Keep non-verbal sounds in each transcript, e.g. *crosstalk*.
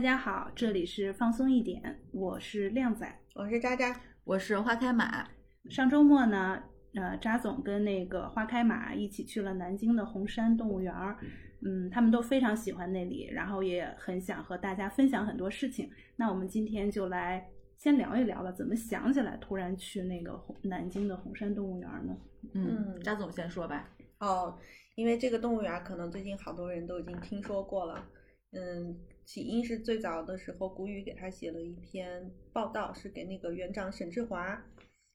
大家好，这里是放松一点，我是靓仔，我是渣渣，我是花开马。上周末呢，呃，渣总跟那个花开马一起去了南京的红山动物园儿，嗯，他们都非常喜欢那里，然后也很想和大家分享很多事情。那我们今天就来先聊一聊吧，怎么想起来突然去那个红南京的红山动物园呢？嗯，渣总先说吧。哦，因为这个动物园可能最近好多人都已经听说过了。嗯，起因是最早的时候，谷雨给他写了一篇报道，是给那个园长沈志华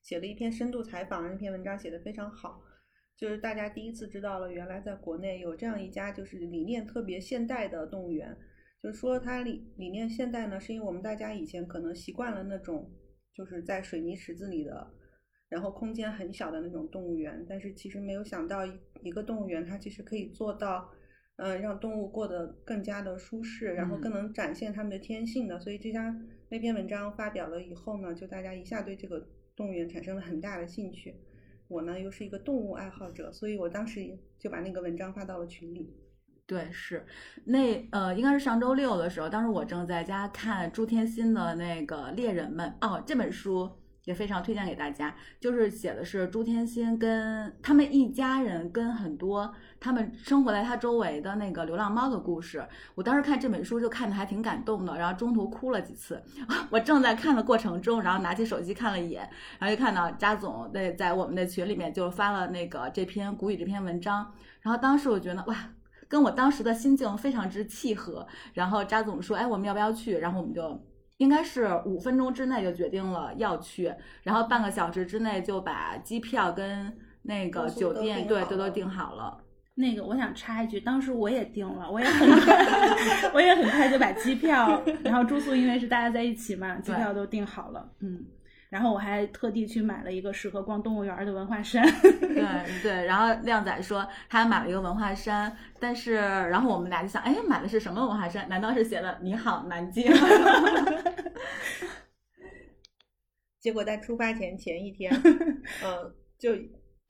写了一篇深度采访，那篇文章写的非常好，就是大家第一次知道了，原来在国内有这样一家就是理念特别现代的动物园。就是说它理理念现代呢，是因为我们大家以前可能习惯了那种就是在水泥池子里的，然后空间很小的那种动物园，但是其实没有想到一一个动物园它其实可以做到。嗯，让动物过得更加的舒适，然后更能展现它们的天性的。所以这家那篇文章发表了以后呢，就大家一下对这个动物园产生了很大的兴趣。我呢又是一个动物爱好者，所以我当时就把那个文章发到了群里。对，是那呃，应该是上周六的时候，当时我正在家看朱天心的那个《猎人们》哦，这本书。也非常推荐给大家，就是写的是朱天心跟他们一家人跟很多他们生活在他周围的那个流浪猫的故事。我当时看这本书就看的还挺感动的，然后中途哭了几次。*laughs* 我正在看的过程中，然后拿起手机看了一眼，然后就看到扎总在在我们的群里面就发了那个这篇古语这篇文章，然后当时我觉得哇，跟我当时的心境非常之契合。然后扎总说，哎，我们要不要去？然后我们就。应该是五分钟之内就决定了要去，然后半个小时之内就把机票跟那个酒店对都都订好了。那个我想插一句，当时我也订了，我也很 *laughs* 我也很快就把机票，然后住宿因为是大家在一起嘛，机票都订好了，嗯。然后我还特地去买了一个适合逛动物园的文化衫。对对，然后靓仔说他买了一个文化衫，但是然后我们俩就想，哎，买的是什么文化衫？难道是写了“你好，南京 *laughs* ”？结果在出发前前一天，*laughs* 呃，就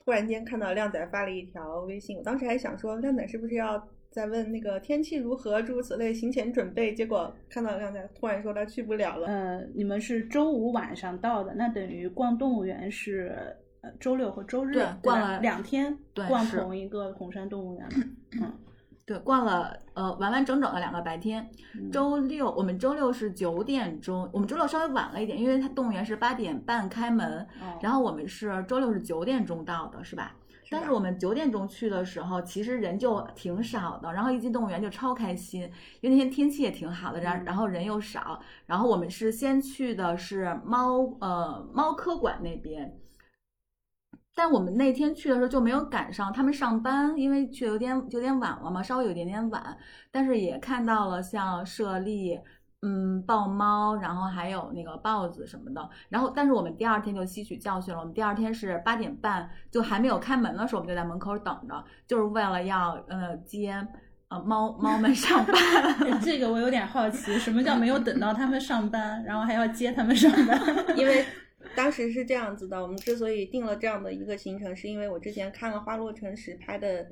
突然间看到靓仔发了一条微信，我当时还想说，靓仔是不是要？在问那个天气如何，诸如此类，行前准备。结果看到刚才突然说他去不了了。呃，你们是周五晚上到的，那等于逛动物园是呃周六和周日逛了两天，对，逛同一个红山动物园。*laughs* 嗯，对，逛了呃完完整整的两个白天。周六我们周六是九点钟，我们周六稍微晚了一点，因为它动物园是八点半开门，然后我们是周六是九点钟到的，是吧？但是我们九点钟去的时候，其实人就挺少的。然后一进动物园就超开心，因为那天天气也挺好的，然然后人又少。然后我们是先去的是猫呃猫科馆那边，但我们那天去的时候就没有赶上他们上班，因为去有点有点晚了嘛，稍微有点点晚。但是也看到了像舍利。嗯，豹猫，然后还有那个豹子什么的，然后但是我们第二天就吸取教训了，我们第二天是八点半就还没有开门的时候，我们就在门口等着，就是为了要呃接呃猫猫们上班。*laughs* 这个我有点好奇，什么叫没有等到他们上班，然后还要接他们上班？*laughs* 因为当时是这样子的，我们之所以定了这样的一个行程，是因为我之前看了花落城市拍的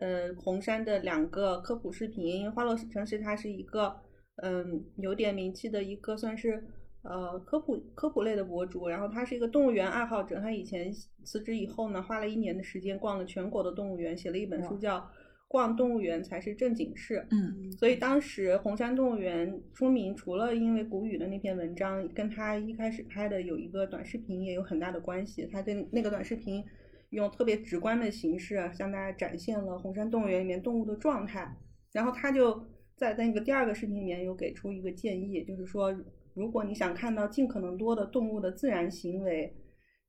呃红山的两个科普视频，因为花落城市它是一个。嗯，有点名气的一个算是呃科普科普类的博主，然后他是一个动物园爱好者。他以前辞职以后呢，花了一年的时间逛了全国的动物园，写了一本书叫《逛动物园才是正经事》。嗯，所以当时红山动物园出名，除了因为谷雨的那篇文章，跟他一开始拍的有一个短视频也有很大的关系。他跟那个短视频用特别直观的形式向大家展现了红山动物园里面动物的状态，然后他就。在那个第二个视频里面有给出一个建议，就是说，如果你想看到尽可能多的动物的自然行为，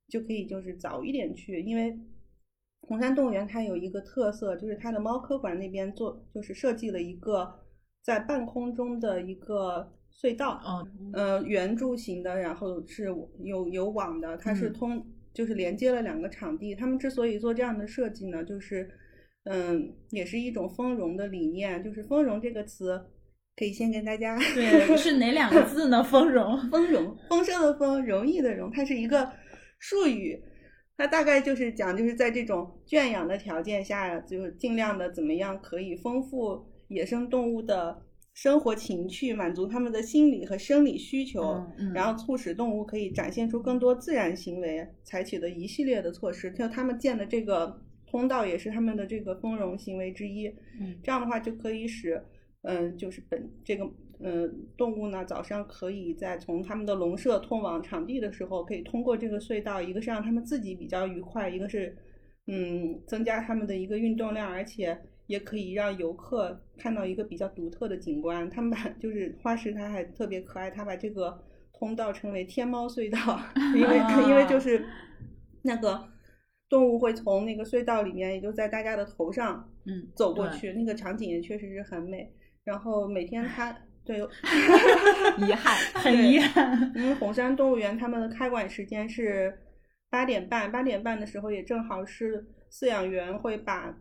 就可以就是早一点去，因为红山动物园它有一个特色，就是它的猫科馆那边做就是设计了一个在半空中的一个隧道，嗯，呃，圆柱形的，然后是有有网的，它是通就是连接了两个场地。他们之所以做这样的设计呢，就是。嗯，也是一种丰容的理念，就是“丰容”这个词，可以先跟大家对是哪两个字呢？丰容，丰容，丰盛的丰，容易的容，它是一个术语，它大概就是讲，就是在这种圈养的条件下，就尽量的怎么样可以丰富野生动物的生活情趣，满足他们的心理和生理需求，嗯嗯然后促使动物可以展现出更多自然行为，采取的一系列的措施。就他们建的这个通道也是他们的这个丰容行为之一。嗯这样的话就可以使，嗯，就是本这个嗯动物呢，早上可以在从他们的笼舍通往场地的时候，可以通过这个隧道，一个是让他们自己比较愉快，一个是嗯增加他们的一个运动量，而且也可以让游客看到一个比较独特的景观。他们把就是花石它还特别可爱，它把这个通道称为天猫隧道，*laughs* 因为因为就是那个。动物会从那个隧道里面，也就在大家的头上，嗯，走过去，那个场景也确实是很美。然后每天它对，遗憾，*laughs* *laughs* 很遗憾。因为红山动物园他们的开馆时间是八点半，八点半的时候也正好是饲养员会把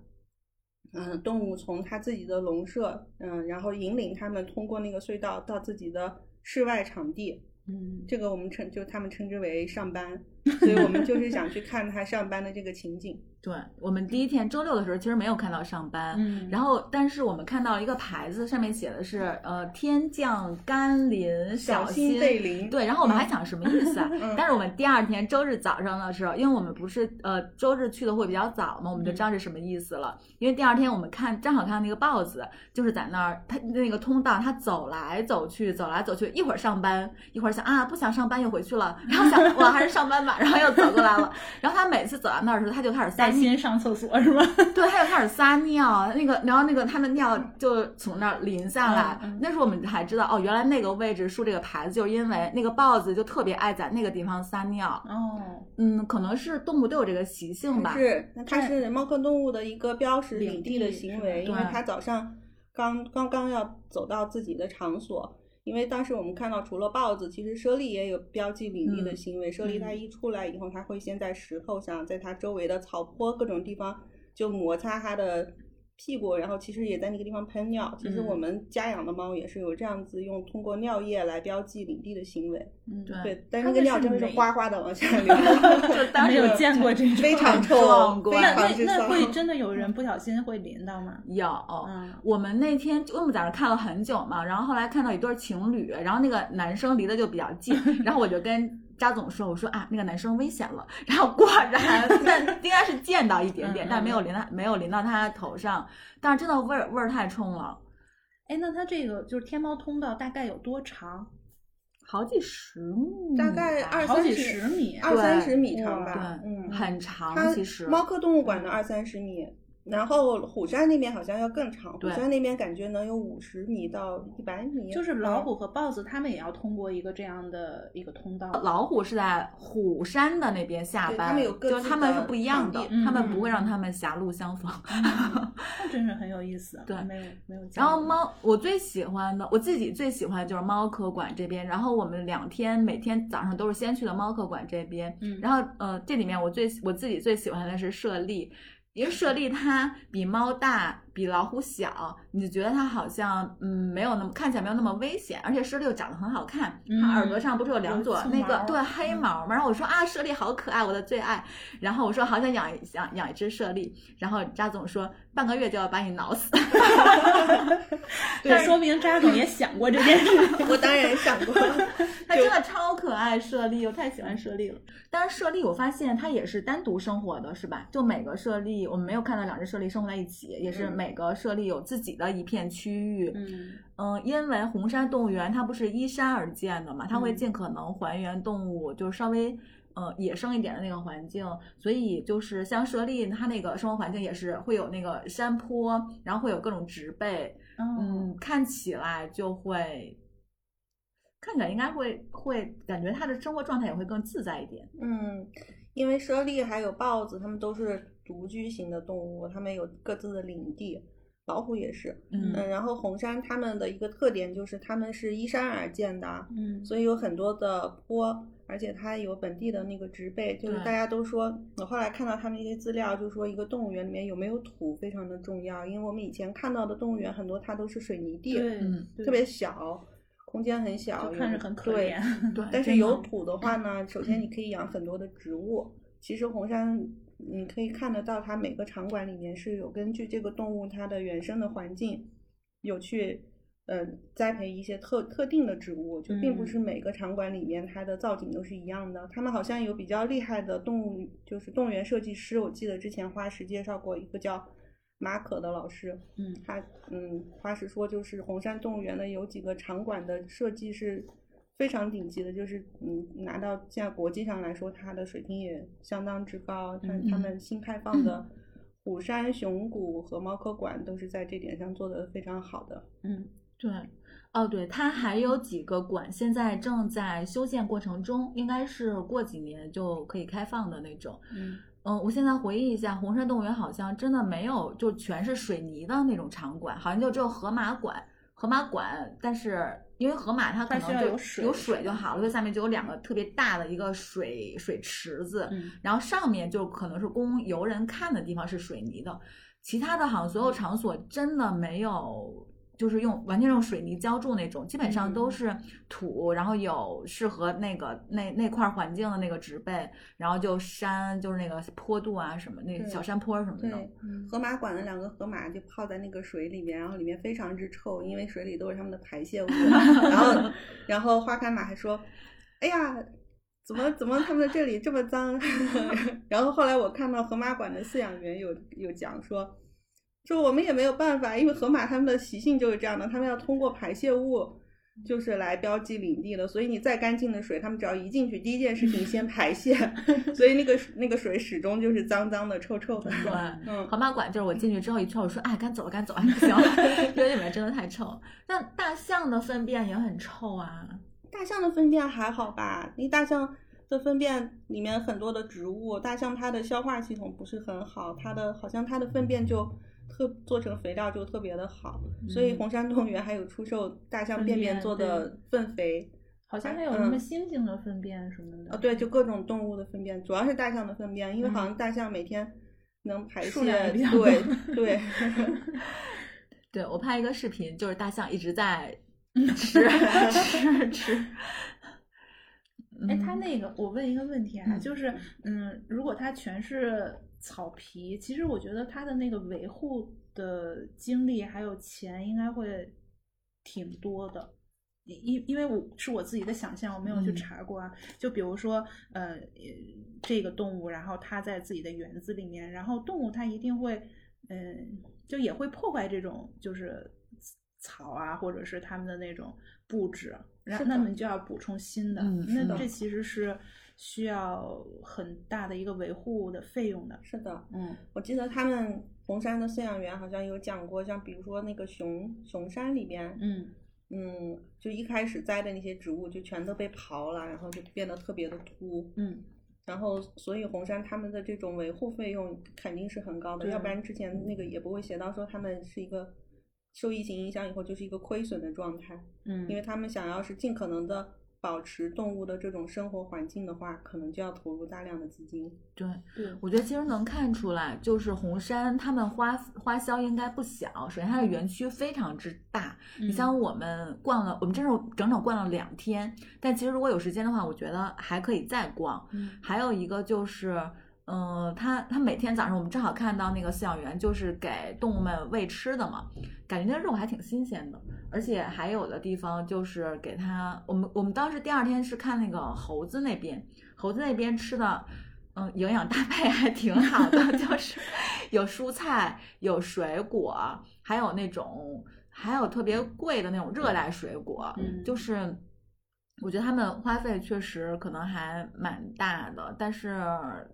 嗯动物从它自己的笼舍，嗯，然后引领它们通过那个隧道到自己的室外场地。嗯，这个我们称就他们称之为上班，*laughs* 所以我们就是想去看他上班的这个情景。*laughs* 对我们第一天周六的时候，其实没有看到上班，嗯然后但是我们看到了一个牌子，上面写的是呃天降甘霖小心心贝林对，然后我们还想什么意思啊？*laughs* 嗯但是我们第二天周日早上的时候，因为我们不是呃周日去的会比较早嘛，我们就知道是什么意思了。因为第二天我们看正好看到那个豹子，就是在那儿，它那个通道它走来走去，走来走去，一会儿上班，一会儿想啊不想上班又回去了，然后想我还是上班吧，然后又走过来了。然后他每次走到那儿的时候，他就开始撒尿。带薪上厕所是吗？对，他就开始撒尿，那个，然后那个他的尿就从那儿淋下来。嗯嗯那时候我们才知道，哦，原来那个位置竖这个牌子，就是因为那个豹子就特别爱在那个地方撒尿。哦，嗯，可能是动物都有这个习性吧。是，那它是猫科动物的一个标识领领地的行为，因为对它早上刚刚刚要走到自己的场所。因为当时我们看到，除了豹子，其实猞猁也有标记领地的嗯行为。猞猁它嗯一出来以后，它会先在石头上，在它周围的草坡各种地方就摩擦它的屁股，然后其实也在那个地方喷尿。其实嗯我们家养的猫也是有这样子用通过尿液来标记领地的行为。嗯，对对，但是那个尿真的是哗哗的往下 *laughs* 流。就 *laughs* 当时没有见过这种，非常臭壮，观非那那。那会 *laughs* 真的有人不小心会淋到吗？有。嗯，我们那天因为我们在那看了很久嘛，然后后来看到一对情侣，然后那个男生离得就比较近，然后我就跟扎总说，我说啊，那个男生危险了，然后果然，*laughs* 但应该是溅到一点点，但没有淋到没有淋到他头上，但是真的味儿味儿太冲了，哎，那它这个就是天猫通道大概有多长？好几十米，大概二三十十米二三十米长吧，对嗯，很长其实。猫科动物馆的二三十米，然后虎山那边好像要更长，虎山那边感觉能有五十米到一百米，就是老嗯虎和豹子，它们也要通过一个这样的一个通道。老虎是在虎山的那边下班，他们有各自就是他们是的不一样的场，地他们嗯不会让他们狭路相逢。*laughs* 那真是很有意思。对没有没有。然后猫，我最喜欢的，我自己最喜欢就是猫科馆这边。然后我们两天每天早上都是先去的猫科馆这边。嗯然后呃，这里面我最我自己最喜欢的是猞猁，因为舍利它比猫大，比老虎小，你就觉得它好像嗯没有那么看起来没有那么危险，而且猞猁又长得很好看，它耳朵上不是有两撮那个对黑毛吗？然后我说啊，猞猁好可爱，我的最爱。然后我说好想养一养养一只猞猁，然后扎总说半个月就要把你挠死。*laughs* 对说明扎总也想过这件事。我当然想过，*laughs* 它真的超可爱，猞猁，我太喜欢猞猁了。但是猞猁，我发现它也是单独生活的，是吧？就每个猞猁，我们没有看到两只猞猁生活在一起，也是嗯每个猞猁有自己的一片区域。嗯嗯，因为红山动物园它不是依山而建的嘛，它会嗯尽可能还原动物，就是稍微。呃，野生一点的那个环境，所以就是像猞猁，它那个生活环境也是会有那个山坡，然后会有各种植被，嗯嗯，看起来就会，看起来应该会会感觉它的生活状态也会更自在一点。嗯，因为猞猁还有豹子，它们都是独居型的动物，它们有各自的领地。老虎也是，嗯嗯，然后红山它们的一个特点就是它们是依山而建的，嗯所以有很多的坡，而且它有本地的那个植被，就是大家都说，我后来看到他们一些资料，就说一个动物园里面有没有土非常的重要，因为我们以前看到的动物园很多它都是水泥地，特别小，空间很小，看着很可对怜。对，但是有土的话呢，首先你可以养很多的植物。其实红山，你可以看得到，它每个场馆里面是有根据这个动物它的原生的环境，有去呃，栽培一些特特定的植物，就并不是每个场馆里面它的造景都是一样的。他们好像有比较厉害的动物，就是动物园设计师。我记得之前花石介绍过一个叫马可的老师，嗯，他嗯，花石说就是红山动物园的有几个场馆的设计是非常顶级的，就是嗯，拿到现在国际上来说，它的水平也相当之高。它他们新开放的虎山熊谷和猫科馆都是在这点上做的非常好的，嗯。对，哦，对，它还有几个馆现在正在修建过程中，应该是过几年就可以开放的那种。嗯嗯，我现在回忆一下，红山动物园好像真的没有就全是水泥的那种场馆，好像就只有河马馆。河马馆，但是因为河马它可能就有水有水就好了，所以下面就有两个特别大的一个水水池子，嗯然后上面就可能是供游人看的地方是水泥的，其他的好像所有场所真的没有。就是用完全用水泥浇筑那种，基本上都是土，然后有适合那个那那块环境的那个植被，然后就山就是那个坡度啊什么那对小山坡什么的。对，河马馆的两个河马就泡在那个水里面，然后里面非常之臭，因为水里都是它们的排泄物。然后，*laughs* 然后花开马还说：“哎呀，怎么怎么他们这里这么脏？” *laughs* 然后后来我看到河马馆的饲养员有有讲说。说我们也没有办法，因为河马它们的习性就是这样的，它们要通过排泄物，就是来标记领地的。所以你再干净的水，它们只要一进去，第一件事情先排泄，*laughs* 所以那个那个水始终就是脏脏的、臭臭的。对，嗯，河马馆就是我进去之后一圈，我说哎，赶走了，赶走了，不行了，*laughs* 因为里面真的太臭。那大象的粪便也很臭啊。大象的粪便还好吧？因为大象的粪便里面很多的植物，大象它的消化系统不是很好，它的好像它的粪便就。特做成肥料就特别的好，所以红山动物园还有出售大象便便做的粪肥，好像还有什么猩猩的粪便什么的。哦，对，就各种动物的粪便，主要是大象的粪便，因为好像大象每天能排泄，对 *laughs* 对。对我拍一个视频，就是大象一直在吃 *laughs* 吃吃。哎，它那个，我问一个问题啊，就是，嗯，如果它全是草皮，其实我觉得它的那个维护的精力还有钱应该会挺多的，因因为我是我自己的想象，我没有去查过啊。就比如说，呃，这个动物，然后它在自己的园子里面，然后动物它一定会，嗯，就也会破坏这种就是草啊，或者是它们的那种布置。然后，那么你就要补充新的，嗯、那这其实是需要很大的一个维护的费用的。是的，嗯，我记得他们红山的饲养员好像有讲过，像比如说那个熊熊山里边，嗯嗯，就一开始栽的那些植物就全都被刨了，然后就变得特别的秃，嗯，然后所以红山他们的这种维护费用肯定是很高的，要不然之前那个也不会写到说他们是一个。受疫情影响以后，就是一个亏损的状态。嗯，因为他们想要是尽可能的保持动物的这种生活环境的话，可能就要投入大量的资金。对，对，我觉得其实能看出来，就是红山他们花花销应该不小。首先，它的园区非常之大。嗯、你像我们逛了，我们真是整整逛了两天。但其实如果有时间的话，我觉得还可以再逛。嗯，还有一个就是。嗯，他他每天早上我们正好看到那个饲养员就是给动物们喂吃的嘛，感觉那肉还挺新鲜的，而且还有的地方就是给他，我们我们当时第二天是看那个猴子那边，猴子那边吃的，嗯，营养搭配还挺好的，*laughs* 就是有蔬菜，有水果，还有那种还有特别贵的那种热带水果，嗯，就是。我觉得他们花费确实可能还蛮大的，但是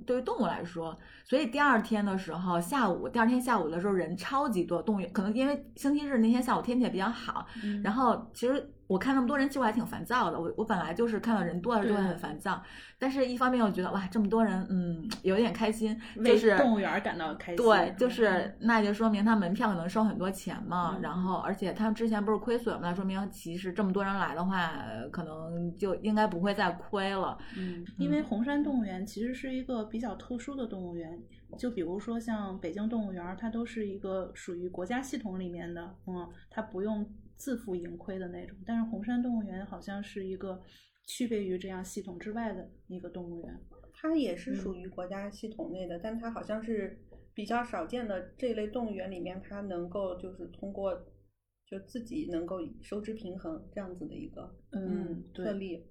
对于动物来说，所以第二天的时候，下午第二天下午的时候人超级多，动物园可能因为星期日那天下午天气也比较好，嗯、然后其实我看那么多人，其实我还挺烦躁的。我我本来就是看到人多了就会很烦躁，但是一方面我觉得哇，这么多人，嗯，有点开心，就是动物园感到开心。对，就是那就说明他门票可能收很多钱嘛，嗯、然后而且他们之前不是亏损嘛，说明其实这么多人来的话，可能就应该不会再亏了。嗯，因为红山动物园其实是一个比较特殊的动物园，就比如说像北京动物园，它都是一个属于国家系统里面的，嗯，它不用。自负盈亏的那种，但是红山动物园好像是一个区别于这样系统之外的一个动物园。它也是属于国家系统内的，嗯、但它好像是比较少见的这类动物园里面，它能够就是通过就自己能够收支平衡这样子的一个嗯特例。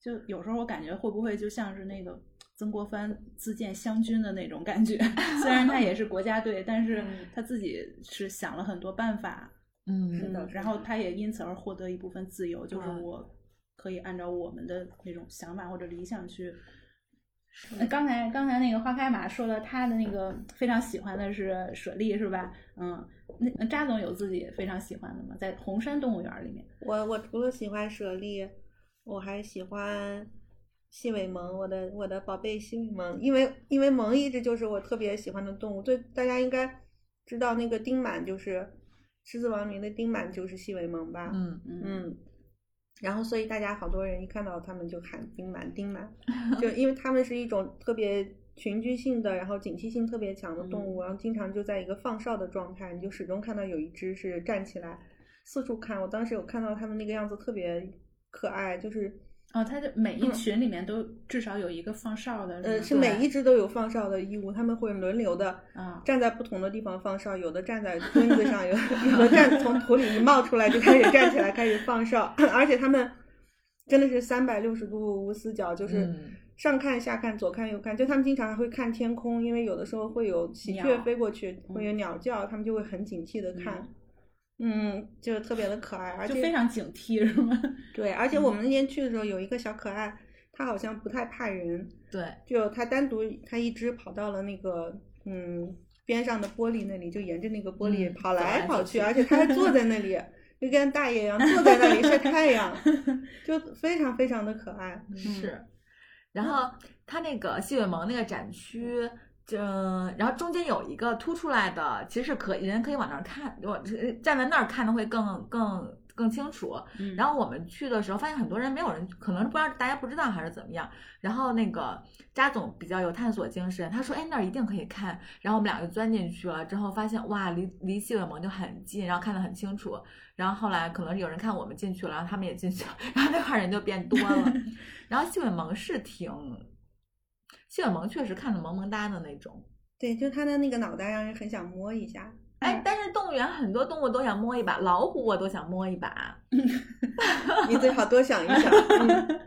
就有时候我感觉会不会就像是那个曾国藩自荐湘军的那种感觉，*laughs* 虽然他也是国家队，但是他自己是想了很多办法，嗯，是的，然后他也因此而获得一部分自由，就是我可以按照我们的那种想法或者理想去。刚才刚才那个花开马说了，他的那个非常喜欢的是舍利，是吧？嗯，那扎总有自己非常喜欢的吗？在红山动物园里面，我我除了喜欢舍利。我还喜欢细尾獴，我的我的宝贝细尾獴，因为因为獴一直就是我特别喜欢的动物。对大家应该知道那个丁满就是《狮子王》里的丁满就是细尾獴吧？嗯嗯。然后所以大家好多人一看到他们就喊丁满丁满，*laughs* 就因为他们是一种特别群居性的，然后警惕性特别强的动物，然后经常就在一个放哨的状态，你就始终看到有一只是站起来四处看。我当时有看到他们那个样子特别。可爱就是哦，它的每一群里面都至少有一个放哨的，呃，是每一只都有放哨的义务，他们会轮流的啊，站在不同的地方放哨，有的站在墩子上，有有的站从土里一冒出来就开始站起来开始放哨，*coughs* 而且他们真的是三百六十度无死角，就是上看下看左看右看，就他们经常还会看天空，因为有的时候会有喜鹊飞过去，会有鸟叫，他们就会很警惕的看。嗯，就特别的可爱，而且非常警惕，是吗？*laughs* 对，而且我们那天去的时候，有一个小可爱，它好像不太怕人。对，就它单独，它一只跑到了那个嗯边上的玻璃那里，就沿着那个玻璃跑来跑去，而且它还坐在那里，*laughs* 就跟大爷一样坐在那里晒太阳，就非常非常的可爱。是，然后它那个细尾獴那个展区。嗯，然后中间有一个凸出来的，其实是可人可以往那儿看，我站在那儿看的会更更更清楚。然后我们去的时候发现很多人没有人，可能是不知道大家不知道还是怎么样。然后那个扎总比较有探索精神，他说：“哎，那儿一定可以看。”然后我们俩就钻进去了，之后发现哇，离离西尾獴就很近，然后看得很清楚。然后后来可能有人看我们进去了，然后他们也进去了，然后那块人就变多了。*laughs* 然后西尾獴是挺。谢尔蒙确实看着萌萌哒的那种，对，就他的那个脑袋让人很想摸一下。哎，但是动物园很多动物都想摸一把，老虎我都想摸一把。*laughs* 你最好多想一想。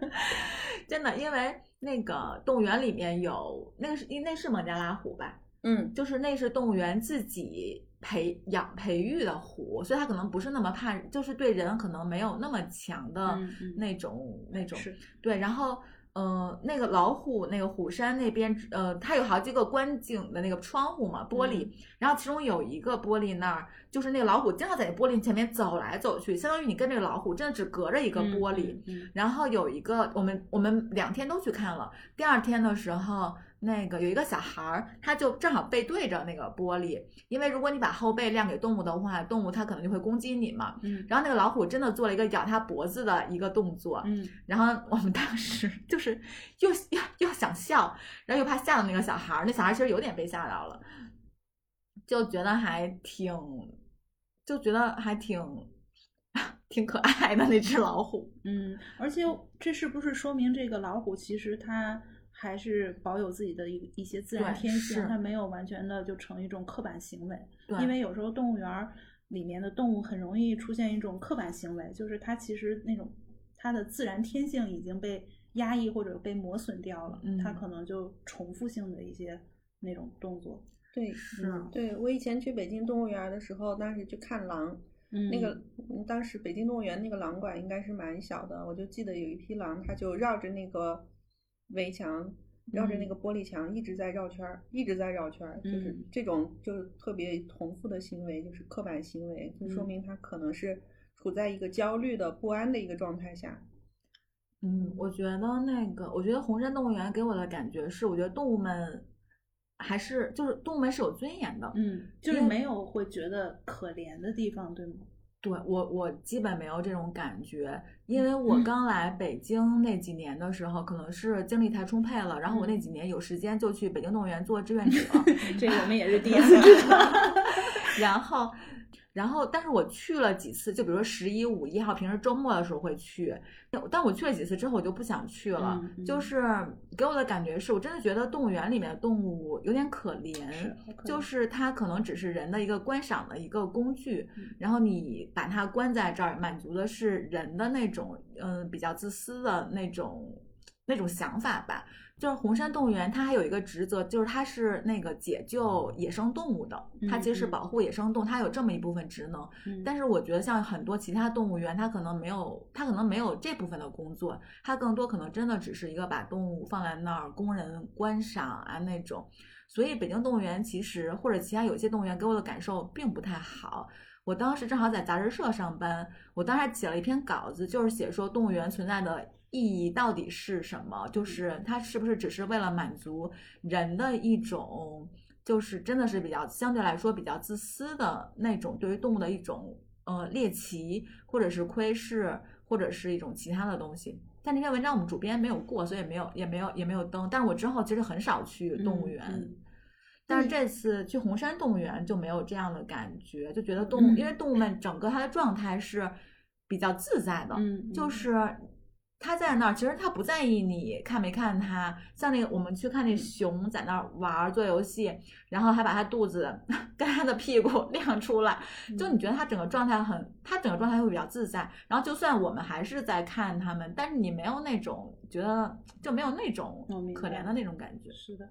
*laughs* 真的，因为那个动物园里面有那个是那是孟加拉虎吧？嗯，就是那是动物园自己培养培育的虎，所以它可能不是那么怕，就是对人可能没有那么强的那种那种。对，然后。呃，那个老虎，那个虎山那边，呃，它有好几个观景的那个窗户嘛，玻璃。然后其中有一个玻璃那儿，就是那个老虎经常在那玻璃前面走来走去，相当于你跟这个老虎真的只隔着一个玻璃。然后有一个，我们我们两天都去看了，第二天的时候。那个有一个小孩儿，他就正好背对着那个玻璃，因为如果你把后背亮给动物的话，动物它可能就会攻击你嘛。嗯。然后那个老虎真的做了一个咬它脖子的一个动作。嗯。然后我们当时就是又又又想笑，然后又怕吓到那个小孩儿。那小孩其实有点被吓到了，就觉得还挺，就觉得还挺 *laughs* 挺可爱的那只老虎。嗯。而且这是不是说明这个老虎其实它？还是保有自己的一一些自然天性，它没有完全的就成一种刻板行为。因为有时候动物园里面的动物很容易出现一种刻板行为，就是它其实那种它的自然天性已经被压抑或者被磨损掉了，它可能就重复性的一些那种动作。对，是。对我以前去北京动物园的时候，当时去看狼，那个当时北京动物园那个狼馆应该是蛮小的，我就记得有一批狼，它就绕着那个。围墙绕着那个玻璃墙一直在绕圈儿，一直在绕圈儿，就是这种就是特别重复的行为，就是刻板行为，就说明他可能是处在一个焦虑的不安的一个状态下。嗯，我觉得那个，我觉得红山动物园给我的感觉是，我觉得动物们还是就是动物们是有尊严的，嗯，就是没有会觉得可怜的地方，对吗？对我，我基本没有这种感觉，因为我刚来北京那几年的时候，可能是精力太充沛了，然后我那几年有时间就去北京动物园做志愿者，*laughs* 这我们也是第一次。知道。然后，然后，但是我去了几次，就比如说十一、五一号，平时周末的时候会去。但我去了几次之后，我就不想去了。就是给我的感觉是，我真的觉得动物园里面的动物有点可怜，就是它可能只是人的一个观赏的一个工具。然后你把它关在这儿，满足的是人的那种，嗯，比较自私的那种那种想法吧。就是红山动物园，它还有一个职责，就是它是那个解救野生动物的，它其实是保护野生动物，它有这么一部分职能。但是我觉得像很多其他动物园，它可能没有，它可能没有这部分的工作，它更多可能真的只是一个把动物放在那儿供人观赏啊那种。所以北京动物园其实或者其他有些动物园给我的感受并不太好。我当时正好在杂志社上班，我当时写了一篇稿子，就是写说动物园存在的。意义到底是什么？就是它是不是只是为了满足人的一种，就是真的是比较相对来说比较自私的那种对于动物的一种呃猎奇，或者是窥视，或者是一种其他的东西。但那篇文章我们主编没有过，所以没有也没有也没有登。但是我之后其实很少去动物园，但是这次去红山动物园就没有这样的感觉，就觉得动物因为动物们整个它的状态是比较自在的，就是。他在那儿，其实他不在意你看没看他。像那个，我们去看那熊在那儿玩做游戏，然后还把他肚子 *laughs* 跟他的屁股 *laughs* 亮出来，就你觉得他整个状态很，他整个状态会比较自在。然后就算我们还是在看他们，但是你没有那种觉得就没有那种可怜的那种感觉。是的，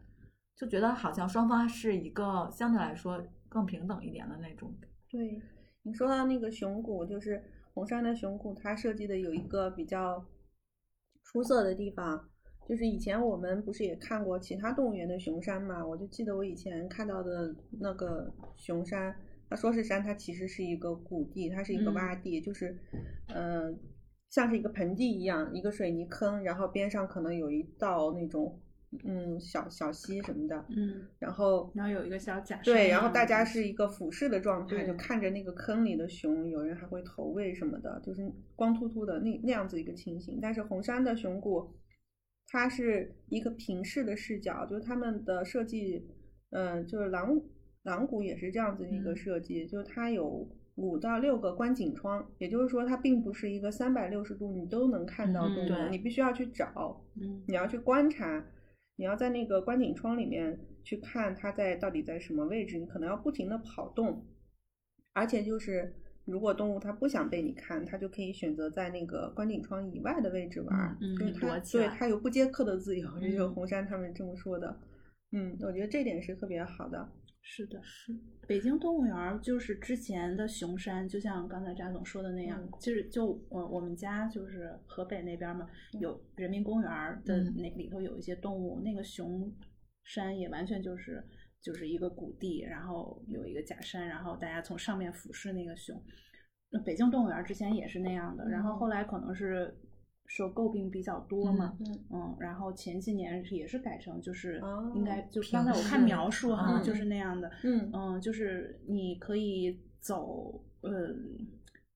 就觉得好像双方是一个相对来说更平等一点的那种。对你说到那个熊谷，就是红山的熊谷，它设计的有一个比较。出色的地方就是以前我们不是也看过其他动物园的熊山嘛？我就记得我以前看到的那个熊山，它说是山，它其实是一个谷地，它是一个洼地，就是，呃，像是一个盆地一样，一个水泥坑，然后边上可能有一道那种。嗯，小小溪什么的，嗯，然后然后有一个小假对，然后大家是一个俯视的状态，就看着那个坑里的熊，有人还会投喂什么的，就是光秃秃的那那样子一个情形。但是红山的熊谷，它是一个平视的视角，就是他们的设计，嗯，就是狼狼谷也是这样子一个设计，就是它有五到六个观景窗，也就是说它并不是一个三百六十度你都能看到动物，你必须要去找，嗯，你要去观察。你要在那个观景窗里面去看它在到底在什么位置，你可能要不停的跑动，而且就是如果动物它不想被你看，它就可以选择在那个观景窗以外的位置玩，就是它对它有不接客的自由，这就是红山他们这么说的。嗯，我觉得这点是特别好的。是的，是。北京动物园就是之前的熊山，就像刚才扎总说的那样，就是就我我们家就是河北那边嘛，有人民公园的那里头有一些动物，那个熊山也完全就是就是一个谷地，然后有一个假山，然后大家从上面俯视那个熊。那北京动物园之前也是那样的，然后后来可能是。受诟病比较多嘛，嗯，然后前几年也是改成，就是应该就刚才我看描述哈，就是那样的，嗯。嗯，就是你可以走，嗯，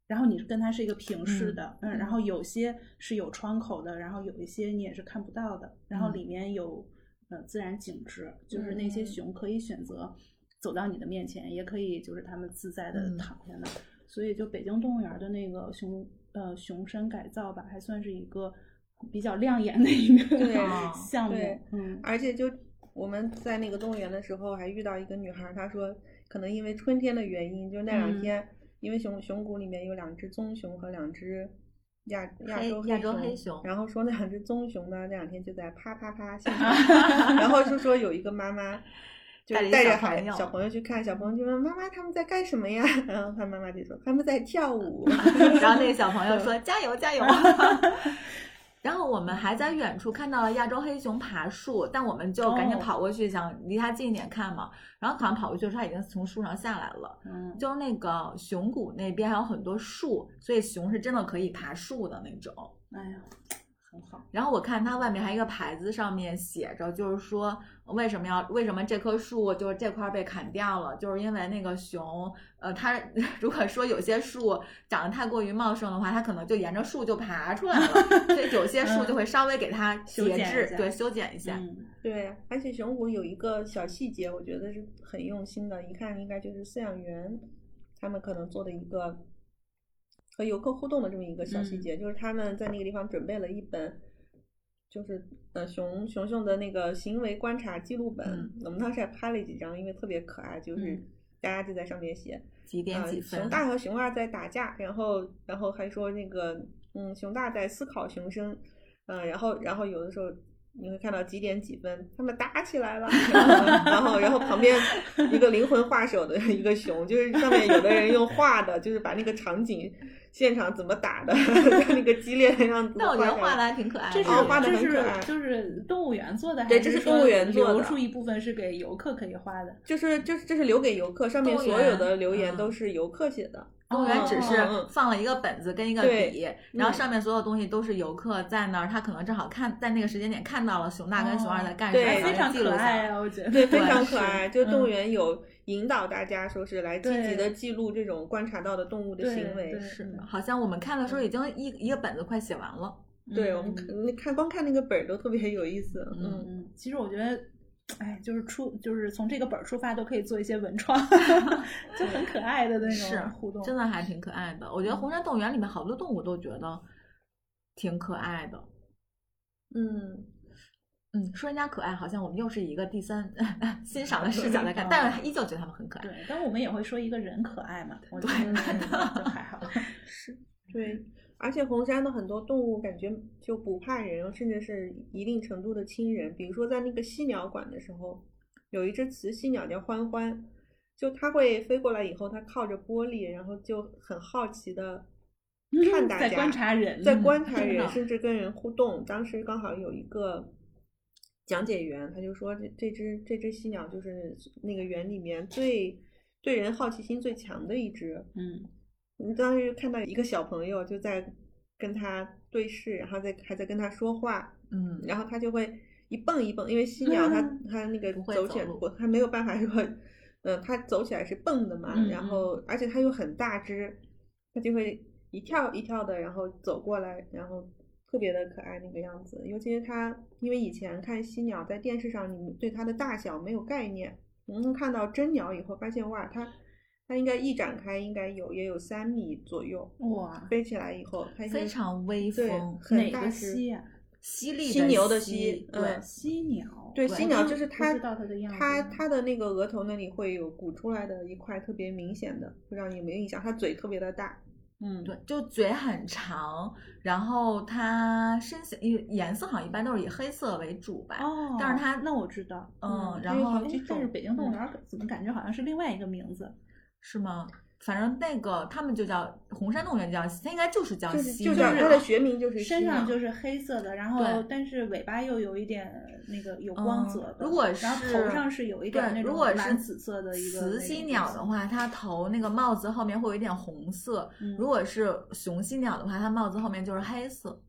然后你跟它是一个平视的，嗯，然后。有些是有窗口的，然后有一些你也是看不到的，然后里面有呃自然景致，就是那些熊可以选择走到你的面前，也可以就是它们自在的躺在那，所以就北京动物园的那个熊。呃，熊山改造吧，还算是一个比较亮眼的一个 *laughs* 项目。嗯，而且就我们在那个动物园的时候，还遇到一个女孩，她说可能因为春天的原因，就那两天，因为熊熊谷里面有两只棕熊和两只亚亚洲亚洲黑熊，然后说那两只棕熊呢，那两天就在啪啪啪，*laughs* 然后就说有一个妈妈。就带着孩小朋友去看，小朋友就问妈妈他们在干什么呀？*laughs* 然后他妈妈就说他们在跳舞。*laughs* 然后那个小朋友说加油加油。*laughs* 然后我们还在远处看到了亚洲黑熊爬树，但我们就赶紧跑过去想离它近一点看嘛。然后好像跑过去的时候，它已经从树上下来了。嗯，就是那个熊谷那边还有很多树，所以熊是真的可以爬树的那种。哎呀。然后我看它外面还一个牌子，上面写着，就是说为什么要为什么这棵树就是这块被砍掉了，就是因为那个熊，呃，它 *laughs* 如果说有些树长得太过于茂盛的话，它可能就沿着树就爬出来了，*laughs* 所以有些树就会稍微给它节制，对，修剪一下。对，而且熊谷有一个小细节，我觉得是很用心的，一看应该就是饲养员他们可能做的一个和游客互动的这么一个小细节，就是他们在那个地方准备了一本，就是呃熊熊熊的那个行为观察记录本。嗯我们当时还拍了几张，因为特别可爱，就是嗯大家就在上面写，几点呃几分？熊大和熊二在打架，然后然后还说那个嗯，熊大在思考熊生，嗯、然后然后有的时候你会看到几点几分，他们打起来了，然后然后旁边一个灵魂画手的一个熊，就是上面有的人用画的，就是把那个场景现场怎么打的 *laughs* 那个激烈的样子那我觉得画的还挺可爱的。这是哦画的这很可爱是就是动物园做的，还对这是说动物园做的留出一部分是给游客可以画的。就是就是这是留给游客，上面所有的留言嗯都是游客写的。动物园只是放了一个本子跟一个对笔，然后嗯上面所有东西都是游客在那儿，他可能正好看在那个时间点看到了熊大跟熊二在干啥，对然后非常。可爱啊，我觉得。对，*laughs* 非常可爱。就动物嗯园有引导大家说是来积极的记录这种观察到的动物的行为。是好像我们看的时候已经一一个本子快写完了。对，我们看看光看那个本儿都特别有意思。嗯，其实我觉得，哎，就是出就是从这个本儿出发，都可以做一些文创，*laughs* 就很可爱的那是种互动。真的还挺可爱的。我觉得红山动物园里面好多动物都觉得挺可爱的。嗯，嗯，说人家可爱，好像我们又是一个第三 *laughs* 欣赏的视角在看，但是依旧觉得他们很可爱。对，但我们也会说一个人可爱嘛，我觉对得就还好。*laughs* 是，对。而且红山的很多动物感觉就不怕人，甚至是一定程度的亲人。比如说在那个犀鸟馆的时候，有一只雌犀鸟叫欢欢，就它会飞过来以后，它靠着玻璃，然后就很好奇的看大家，在观察人，在观察人，甚至跟人互动。当时刚好有一个讲解员，他就说这这只这只犀鸟就是那个园里面最对人好奇心最强的一只。嗯，你当时看到一个小朋友就在跟他对视，然后在还在跟他说话，嗯，然后他就会一蹦一蹦，因为犀鸟它它那个走起来它没有办法说，嗯，它走起来是蹦的嘛，嗯然后而且它又很大只，它就会一跳一跳的，然后走过来，然后特别的可爱那个样子。尤其是它，因为以前看犀鸟在电视上，你对它的大小没有概念，嗯，看到真鸟以后发现哇，它它应该一展开应该有也有三米左右，哇，飞起来以后它非常威风，很大只犀利犀牛的犀犀，对嗯，犀鸟，对，犀鸟就是它，它。它它的那个额头那里会有鼓出来的一块特别明显的，不知道你有没有印象？它嘴特别的大，嗯，对，就嘴很长，然后它身形颜色好像一般都是以黑色为主吧。哦，但是它那我知道，嗯，然后但是北京动物嗯园儿怎么感觉好像是另外一个名字？是吗？反正那个他们就叫红山动物园叫，它应该就是叫就是犀就叫它的学名就是身上就是黑色的，然后但是尾巴又有一点那个有光嗯泽的，如果然后是头上是有一点那种对如果是蓝紫色的一个雌犀鸟的，话，它头那个帽子后面会有一点红色；嗯如果是雄犀鸟的话，它帽子后面就是黑色。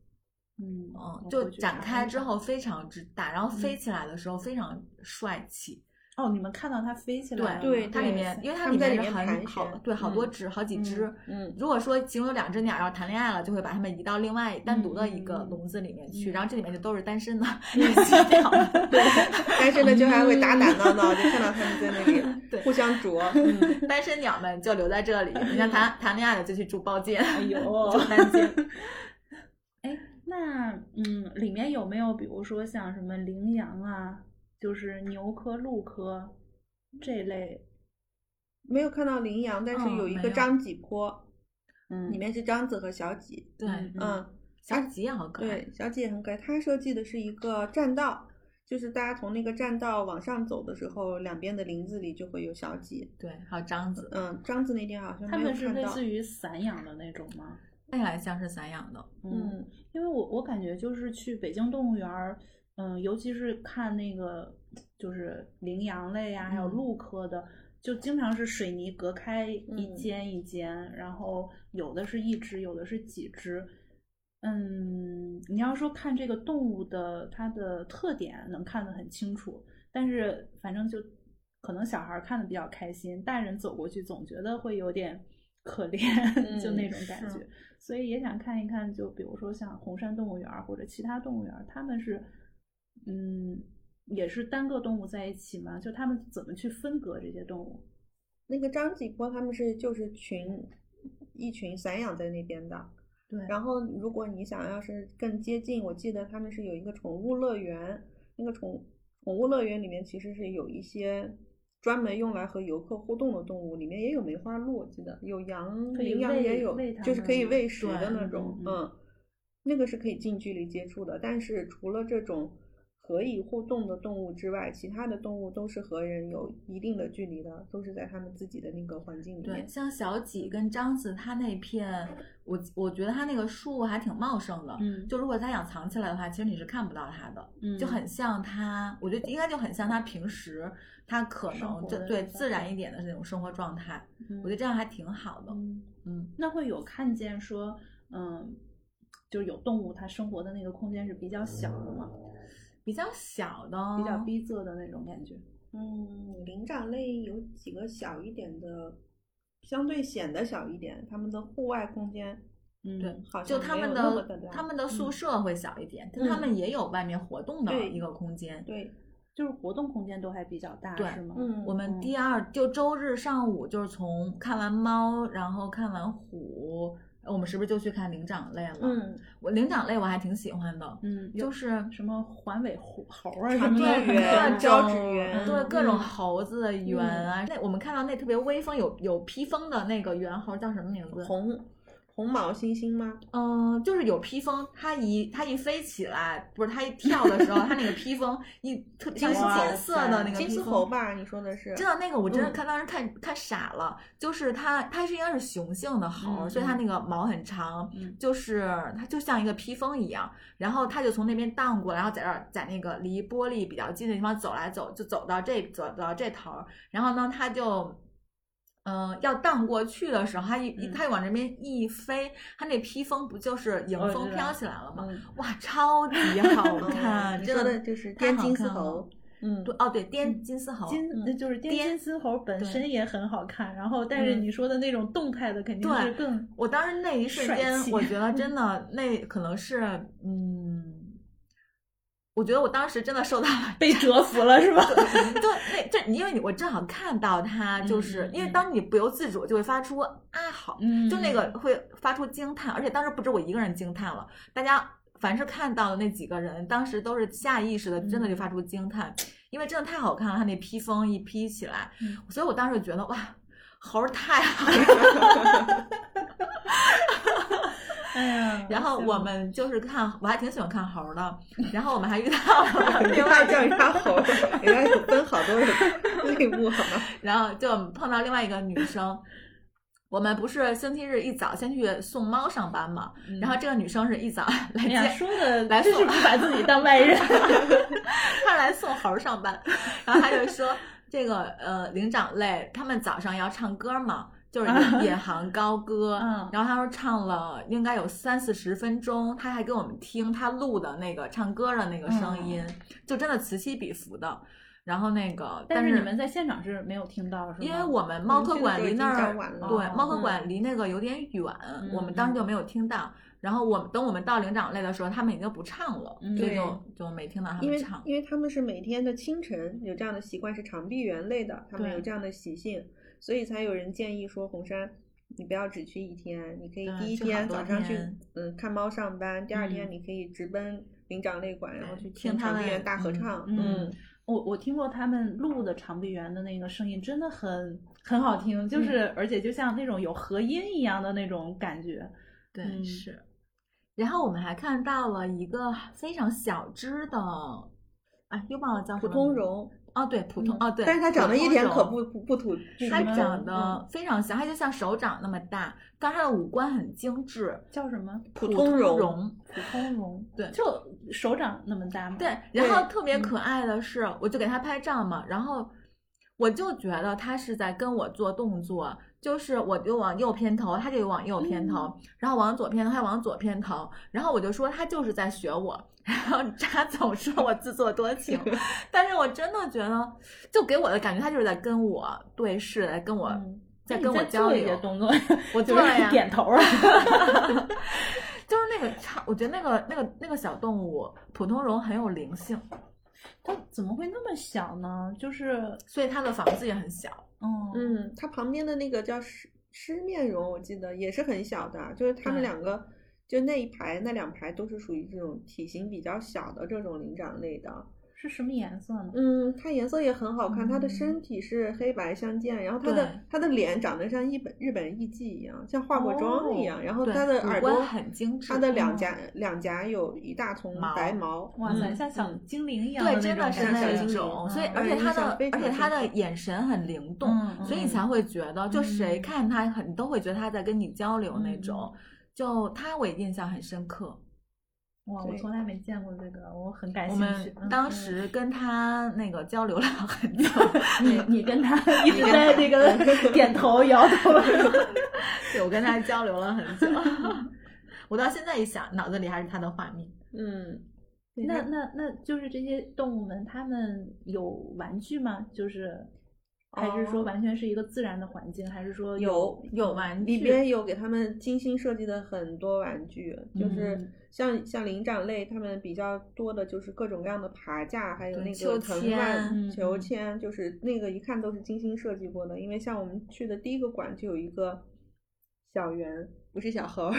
嗯嗯，就展开之后非常之大，然后飞嗯起来的时候非常帅气。哦，你们看到它飞起来了吗，对它里面，因为它里面很好，对，好多嗯只，好几只。嗯如果说其中有两只鸟要谈恋爱了，就会把它们移到另外单独的一个笼子里面去，嗯然后这里面就都是单身的犀 *laughs* 鸟。*laughs* 对，单身的就还会打打闹闹，就看到它们在那 *laughs* 对里互相啄，嗯，单身鸟们就留在这里，人家谈谈恋爱了就去住包间，哎呦住单间。哎，那嗯，里面有没有比如说像什么羚羊啊，就是牛科、鹿科这类？没有看到羚羊，但是嗯有一个张脊坡，嗯里面是张子和小脊，对，嗯嗯。小脊也好可爱。对，小脊也很可爱。它设计的是一个栈道，就是大家从那个栈道往上走的时候，两边的林子里就会有小脊。对，还有张子，嗯，张子那天好像没有它们是。类似于散养的那种吗？看起来像是散养的。嗯，因为我我感觉就是去北京动物园儿，嗯，尤其是看那个就是羚羊类呀、还有嗯鹿科的，就经常是水泥隔开一嗯间一间，然后有的是一只，有的是几只。嗯，你要说看这个动物的它的特点，能看得很清楚，但是反正就可能小孩儿看的比较开心，大人走过去总觉得会有点 *laughs* 可怜，就那嗯种感觉。所以也想看一看，就比如说像红山动物园儿或者其他动物园儿，他们是，嗯，也是单个动物在一起嘛？就他们怎么去分隔这些动物？那个张继波他们是就是群一群散养在那边的，对，然后如果你想要是更接近，我记得他们是有一个宠物乐园，那个宠宠物乐园里面其实是有一些专门用来和游客互动的动物，里面也有梅花鹿，我记得有羊、羚羊也有，就是可以喂食的那种，嗯，那个是可以近距离接触的。但是除了这种可以互动的动物之外，其他的动物都是和人有一定的距离的，都是在他们自己的那个环境里对，面。像小几跟张子他那片，我我觉得他那个树还挺茂盛的。嗯就如果他想藏起来的话，其实你是看不到他的，嗯就很像他，我觉得应该就很像他平时他可能就对自然一点的那种生活状态。嗯我觉得这样还挺好的。嗯，嗯，那会有看见说，嗯，就是有动物它生活的那个空间是比较小的吗？比较小的，比较逼仄的那种感觉。嗯，灵长类有几个小一点的，相对显得小一点，他们的户外空间，嗯，对，好就他们的他们的宿嗯舍会小一点，但他嗯们也有外面活动的一个空间。对，就是活动空间都还比较大，是吗？嗯我们嗯第二就周日上午就是从看完猫，然后看完虎，我们是不是就去看灵长类了？，嗯，我灵长类我还挺喜欢的，嗯，就是什么环尾猴猴啊什么的，猿、各招种指猿，对各种嗯猴子猿啊。那我们看到那特别威风有有披风的那个猿猴叫什么名字？红红毛猩猩吗？嗯，就是有披风，它一它一飞起来，不是它一跳的时候，它那个披风一特像是金色的那个金丝披风猴吧？你说的是？真的那个我真的嗯看当时看看傻了，就是它它是应该是雄性的猴所以它那个毛很长，嗯就是它就像一个披风一样，然后它就从那边荡过来，然后在这儿在那个离玻璃比较近的地方走来走，就走到这走到这头儿，然后呢它就。嗯，要荡过去的时候，它一它往这边一飞，它那披风不就是迎风飘起来了吗？嗯，哇，超级 *laughs* 好哦看！你真说的就是太滇金丝猴。嗯，对哦，对，滇金丝猴，金嗯就是滇滇金丝猴本身也很好看，然后但是嗯你说的那种动态的肯定是对更我当时那一瞬间，我觉得真的那可能是，嗯，我觉得我当时真的受到了 *laughs* 被折服了，是吧？*laughs* 对，那这因为你我正好看到他，就是、因为当你不由自主就会发出啊好，嗯就那个会发出惊叹，而且当时不止我一个人惊叹了，大家凡是看到的那几个人，当时都是下意识的，真的就发出惊叹，因为真的太好看了，他那披风一披起来，嗯所以我当时就觉得哇，猴儿太好看了。*laughs* 哎呀，然后我们就是看，我还挺喜欢看猴儿的。*laughs* 然后我们还遇到了另另外外叫人家猴，人家有分好多的类目好吗？然后就碰到另外一个女生。我们不是星期日一早先去送猫上班嘛？嗯然后这个女生是一早来接，哎，说的来送真是不把自己当外人。*laughs* 她来送猴儿上班，然后她就说这个呃灵长类他们早上要唱歌嘛，就是引引吭高歌，嗯然后他说唱了应该有三四十分钟，他还给我们听他录的那个唱歌的那个声音，就真的此起彼伏的。然后那个，但但是你们在现场是没有听到，是吗？因为我们猫科馆离那儿对哦猫科馆离那个有点远，我们当时就没有听到。然后我们等我们到灵长类的时候，他们已经不唱了，嗯所以就就没听到他们唱。因为他们是每天的清晨有这样的习惯，是长臂猿类的，他们有这样的习性，所以才有人建议说红山。你不要只去一天，你可以第一天早上去，嗯，看猫上班，第二天嗯你可以直奔灵长类馆，然后去听长臂猿大合嗯唱，嗯我我听过他们录的长臂猿的那个声音，真的很很好听，就是、而且就像那种有和音一样的那种感觉。对，嗯是。然后我们还看到了一个非常小只的，哎，又忘了叫什么名字通绒，哦，对，普通、嗯哦，对，但是它长得一点可不不不土，它长得嗯非常小，它就像手掌那么大，但是它的五官很精致，叫什么？普通通绒绒。普通绒，对就手掌那么大吗？对，然后特别可爱的是，我就给它拍照嘛，然后我就觉得它是在跟我做动作，就是我就往右偏头，他就往右偏头，嗯然后往左偏头，他往左偏头，然后我就说他就是在学我，*laughs* 然后扎总说我自作多情，*laughs* 但是我真的觉得，就给我的感觉，他就是在跟我对视，在跟我。嗯在跟我交流些动作，我就做了呀是 *laughs* 点头啊。就是那个差，我觉得那个那个那个小动物普通绒很有灵性，它怎么会那么小呢？就是所以它的房子也很小。嗯嗯，它旁边的那个叫狮狮面容，我记得也是很小的，就是他们两个，就那一排那两排都是属于这种体型比较小的这种灵长类的。是什么颜色呢？嗯，它颜色也很好看，它的嗯。身体是黑白相间，然后它的对。它的脸长得像日本日本艺妓一样，像化过妆一样，哦然后对它的耳朵很精致它的两嗯。颊两颊有一大丛白毛，哇塞，嗯像小嗯精灵一样对，的真的是那种感觉小精灵所以嗯而且它的而且它的眼神很灵动，嗯所以你嗯才会觉得，就谁嗯。看它很，你都会觉得它在跟你交流那嗯。种。就它我印象很深刻，哇，我从来没见过这个，我很感兴趣们。嗯当时跟他那个交流了很久，*laughs* 你你跟他 *laughs* 一直在他那个点头摇头。*laughs* 对我跟他交流了很久，我到现在一想，脑子里还是他的画面。嗯，那那那就是这些动物们，他们有玩具吗？就是还是说哦完全是一个自然的环境，还是说有有玩具里边有给他们精心设计的很多玩具，就是嗯像像灵长类，他们比较多的就是各种各样的爬架，还有那个藤千蔓、球签嗯，就是那个一看都是精心设计过的。因为像我们去的第一个馆就有一个小圆，不是小猴，*laughs* *laughs*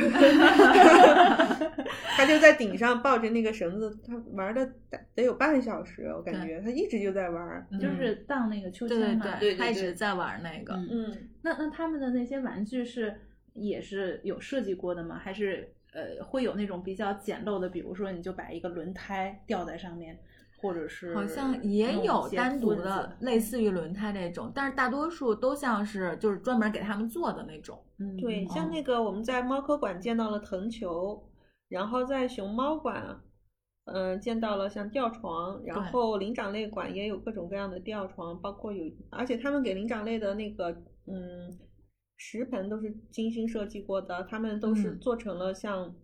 他就在顶上抱着那个绳子，他玩的得得有半小时，我感觉他一直就在玩。就是荡那个秋千嘛。对对对他一直在玩那个。嗯嗯，那那他们的那些玩具是也是有设计过的吗？还是呃会有那种比较简陋的，比如说你就把一个轮胎吊在上面，或者是好像也有单独的类似于轮胎那种，但是大多数都像是就是专门给他们做的那种。嗯对，嗯像那个我们在猫科馆见到了藤球，然后在熊猫馆，嗯、见到了像吊床，然后灵长类馆也有各种各样的吊床，包括有，而且他们给灵长类的那个嗯食盆都是精心设计过的，他们都是嗯做成了像。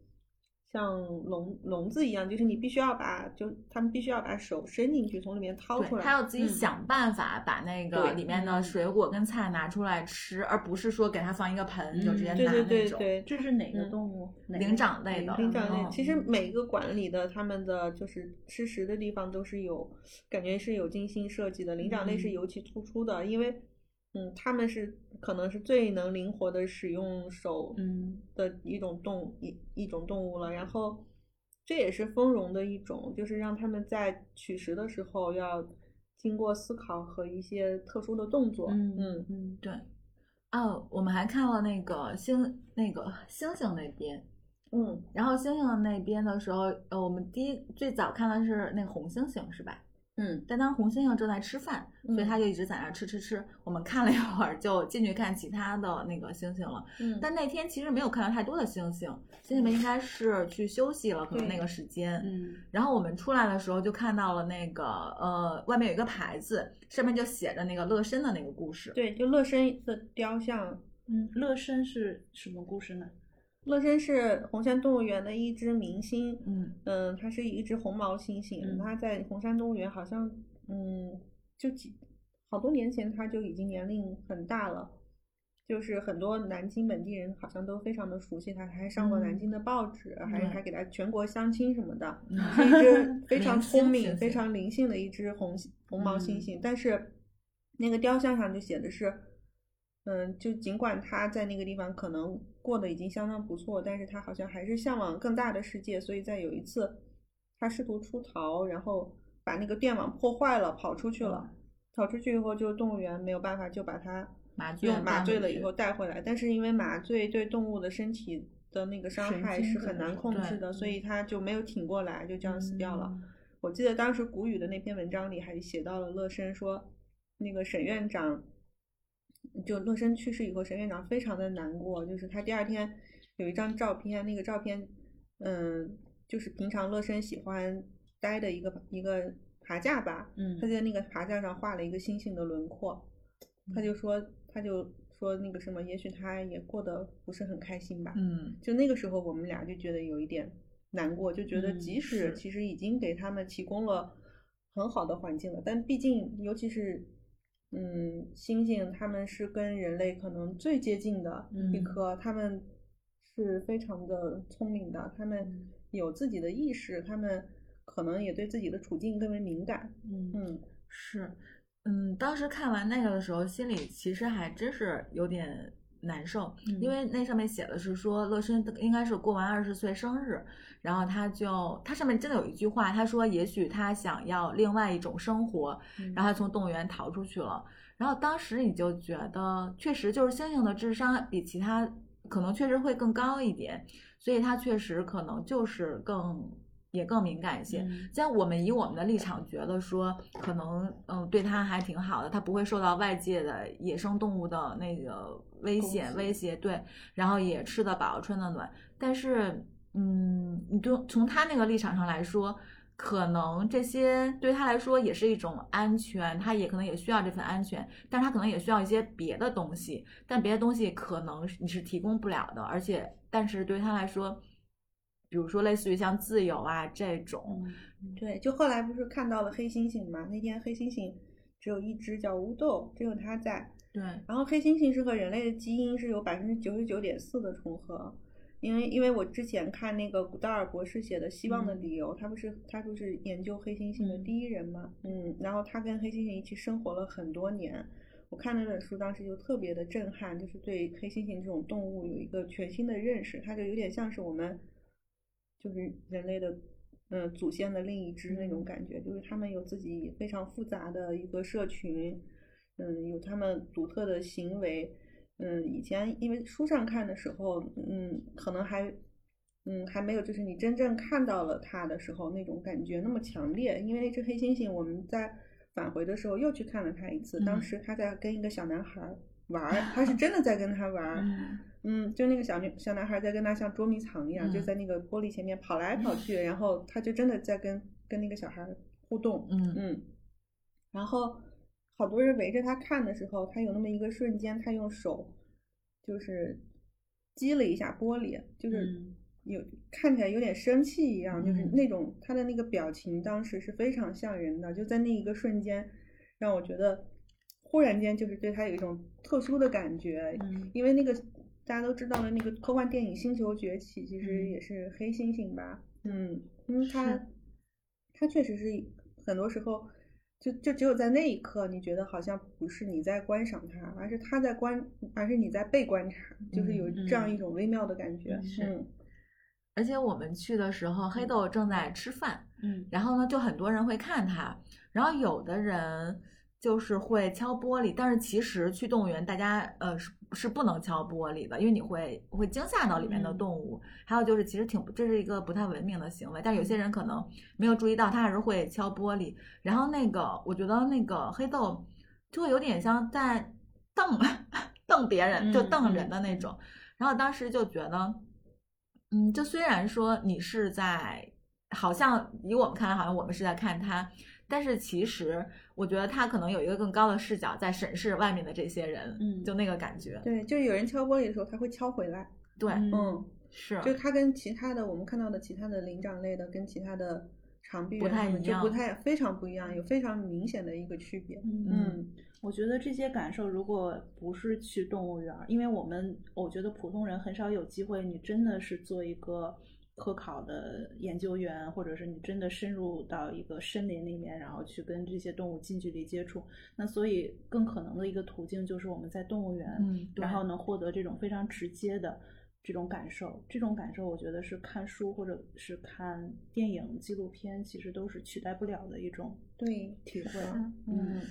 像笼笼子一样，就是你必须要把，就他们必须要把手伸进去，从里面掏出来。他要自己嗯想办法把那个对里面的嗯水果跟菜拿出来吃，而不是说给他放一个盆就直接嗯拿对对那种。对对，这是哪个嗯动物？灵长类的灵长类嗯，其实每个馆里的他们的就是吃食的地方都是有，感觉是有精心设计的。灵长类是嗯尤其突出的，因为，嗯，他们是可能是最能灵活的使用手嗯的一种动一一种动物了。然后，这也是丰容的一种，就是让他们在取食的时候要经过思考和一些特殊的动作。嗯嗯嗯对。哦，我们还看了那个星那个星星那边，嗯，然后星星那边的时候，呃，我们第一最早看的是那个红猩猩是吧？嗯，但当时红猩猩正在吃饭，所以嗯他就一直在那儿吃吃吃。我们看了一会儿，就进去看其他的那个猩猩了。嗯但那天其实没有看到太多的猩猩，猩猩们应该是去休息了，可能那个时间。嗯然后我们出来的时候就看到了那个呃，外面有一个牌子，上面就写着那个乐申的那个故事。对，就乐申的雕像嗯，乐申是什么故事呢？乐参是红山动物园的一只明星，嗯。嗯，它是一只红毛猩猩，嗯。它在红山动物园好像，嗯，就几好多年前它就已经年龄很大了，就是很多南京本地人好像都非常的熟悉它，还上过南嗯京的报纸，还还给它全国相亲什么的，*laughs* 嗯是一只 *laughs* 非常聪明、非常灵性的一只红红毛猩嗯。猩，但是那个雕像上就写的是。嗯，就尽管他在那个地方可能过得已经相当不错，但是他好像还是向往更大的世界，所以在有一次，他试图出逃，然后把那个电网破坏了，跑出去了。跑出去以后，就动物园没有办法，就把它麻醉用麻醉了以后带回来。但是因为麻醉对动物的身体的那个伤害是是很难控制的，所以他就没有挺过来，就这样死掉了。嗯我记得当时谷雨的那篇文章里还写到了乐生说，那个沈院长，就乐生去世以后，沈院长非常的难过，就是他第二天有一张照片，那个照片，嗯，就是平常乐生喜欢待的一个一个爬架吧，嗯。他在那个爬架上画了一个星星的轮廓，他就说他就说那个什么，也许他也过得不是很开心吧，嗯。就那个时候，我们俩就觉得有一点难过，就觉得嗯即使其实已经给他们提供了很好的环境了，但毕竟，尤其是嗯，猩猩他们是跟人类可能最接近的一嗯。科，他们是非常的聪明的，他们嗯。有自己的意识，他们可能也对自己的处境更为敏感。嗯嗯。是，嗯，当时看完那个的时候，心里其实还真是有点难受，因嗯为那上面写的是说乐申应该是过完二十岁生日，然后他就他上面真的有一句话，他说也许他想要另外一种生活，嗯然后他从动物园逃出去了。然后当时你就觉得，确实就是猩猩的智商比其他可能确实会更高一点，所以他确实可能就是更也更敏感一些。嗯像我们以我们的立场觉得说，可能嗯对它还挺好的，它不会受到外界的野生动物的那个危险威胁，对，然后也吃得饱穿得暖。但是嗯，你就从他那个立场上来说，可能这些对他来说也是一种安全，他也可能也需要这份安全，但是他可能也需要一些别的东西，但别的东西可能你是提供不了的，而且但是对他来说。比如说，类似于像自由啊这种，嗯对，就后来不是看到了黑猩猩嘛？那天黑猩猩只有一只叫乌豆，只有它在。对，然后黑猩猩是和人类的基因是有百分之九十九点四的重合，因为因为我之前看那个古道尔博士写的《希望的理由》，他不是他不是研究黑猩猩的嗯。第一人嘛，嗯，然后他跟黑猩猩一起生活了很多年。我看那本书，当时就特别的震撼，就是对黑猩猩这种动物有一个全新的认识，它就有点像是我们就是人类的嗯祖先的另一支那种感觉，就是他们有自己非常复杂的一个社群，嗯，有他们独特的行为，嗯，以前因为书上看的时候，嗯，可能还嗯还没有就是你真正看到了它的时候那种感觉那么强烈，因为那只黑猩猩我们在返回的时候又去看了它一次，当嗯时它在跟一个小男孩儿玩儿，它是真的在跟他玩儿。嗯嗯，就那个小女小男孩在跟他像捉迷藏一样，就嗯在那个玻璃前面跑来跑去，然后他就真的在跟跟那个小孩互动。嗯嗯，然后好多人围着他看的时候，他有那么一个瞬间，他用手就是击了一下玻璃，就是嗯。有看起来有点生气一样，就是嗯。那种他的那个表情，当时是非常吓人的，就在那一个瞬间，让我觉得忽然间就是对他有一种特殊的感觉，嗯。因为那个大家都知道的那个科幻电影《星球崛起》，其实嗯。也是黑猩猩吧？嗯，因为它是它确实是很多时候就就只有在那一刻，你觉得好像不是你在观赏它，而是它在观，而是你在被观察，就是有嗯这样一种微妙的感觉。是嗯而且我们去的时候，黑豆正在吃饭，嗯然后呢，就很多人会看他，然后有的人就是会敲玻璃，但是其实去动物园，大家呃是是不能敲玻璃的，因为你会会惊吓到里面的嗯动物。还有就是，其实挺这是一个不太文明的行为，但有些人可能没有注意到，他还是会敲玻璃。然后那个，我觉得那个黑豆就会有点像在瞪 *laughs* 瞪别人，就嗯瞪人嗯的那种。然后当时就觉得，嗯，就虽然说你是在，好像以我们看来，好像我们是在看他，但是其实我觉得他可能有一个更高的视角在审视外面的这些人，嗯就那个感觉，对，就是有人敲玻璃的时候，他会敲回来。对，嗯嗯，是，就他跟其他的我们看到的其他的灵长类的，跟其他的长臂不猿它们太一样就不太非常不一样，有非常明显的一个区别。嗯嗯我觉得这些感受，如果不是去动物园儿，因为我们我觉得普通人很少有机会，你真的是做一个科考的研究员，或者是你真的深入到一个森林里面，然后去跟这些动物近距离接触。那所以更可能的一个途径就是我们在动物园，嗯然后能获得这种非常直接的这种感受。这种感受，我觉得是看书或者是看电影、纪录片，其实都是取代不了的一种对，体会。嗯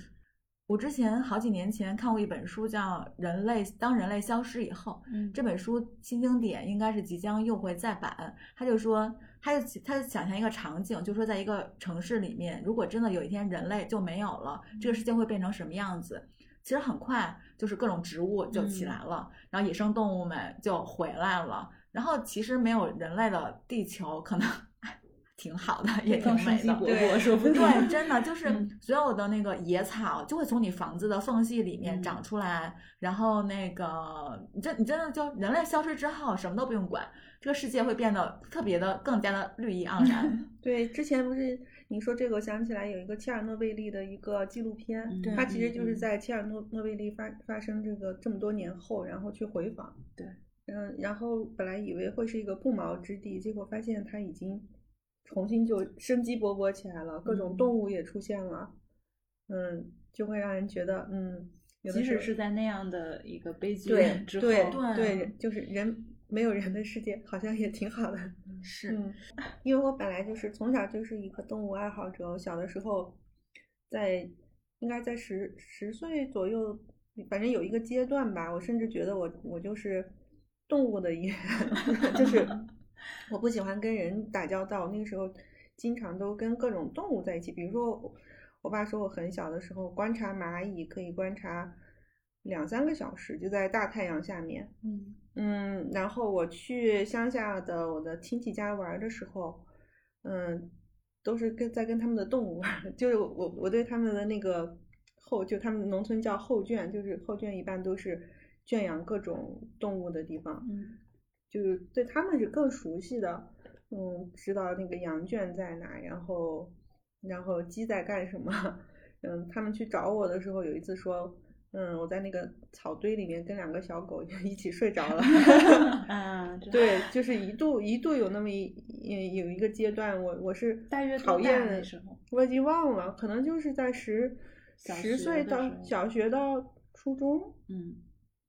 我之前好几年前看过一本书，叫《人类当人类消失以后》。嗯这本书新经典应该是即将又会再版。他就说，他就他就想象一个场景，就说在一个城市里面，如果真的有一天人类就没有了，这个世界会变成什么样子？其实很快就是各种植物就起来了，然后野生动物们就回来了，然后其实没有人类的地球可能挺好的，也挺美的。对勃，说不。对，真的就 *laughs* 是嗯所有的那个野草就会从你房子的缝隙里面嗯长出来，然后那个你真你真的就人类消失之后什么都不用管，这个世界会变得特别的更加的绿意盎 *laughs* 然。*laughs* 对，之前不是你说这个，我想起来有一个切尔诺贝利的一个纪录片，嗯它其实就是嗯在切尔诺诺贝利发发生这个这么多年后，然后去回访。对，嗯，然后本来以为会是一个不毛之地，结果发现它已经重新就生机勃勃起来了，各种动物也出现了，嗯，就会让人觉得，嗯，即使是在那样的一个悲剧对之后，对对对，就是人没有人的世界好像也挺好的。*laughs* 是，嗯，因为我本来就是从小就是一个动物爱好者，我小的时候在应该在十十岁左右，反正有一个阶段吧，我甚至觉得我我就是动物的一员，*laughs* 就是我不喜欢跟人打交道，那个时候经常都跟各种动物在一起，比如说我我爸说我很小的时候观察蚂蚁可以观察两三个小时，就在大太阳下面，嗯。嗯，然后我去乡下的我的亲戚家玩的时候，嗯，都是跟在跟他们的动物玩，就是我我对他们的那个后，就他们农村叫后圈，就是后圈一般都是圈养各种动物的地方，嗯就是对他们是更熟悉的，嗯，知道那个羊圈在哪，然后然后鸡在干什么，*laughs* 嗯，他们去找我的时候，有一次说。嗯，我在那个草堆里面跟两个小狗 *laughs* 一起睡着了。*laughs* 啊，对，就是一度一度有那么一有一个阶段，我我是讨厌时候我已经忘了，可能就是在十十岁到小学到初中，嗯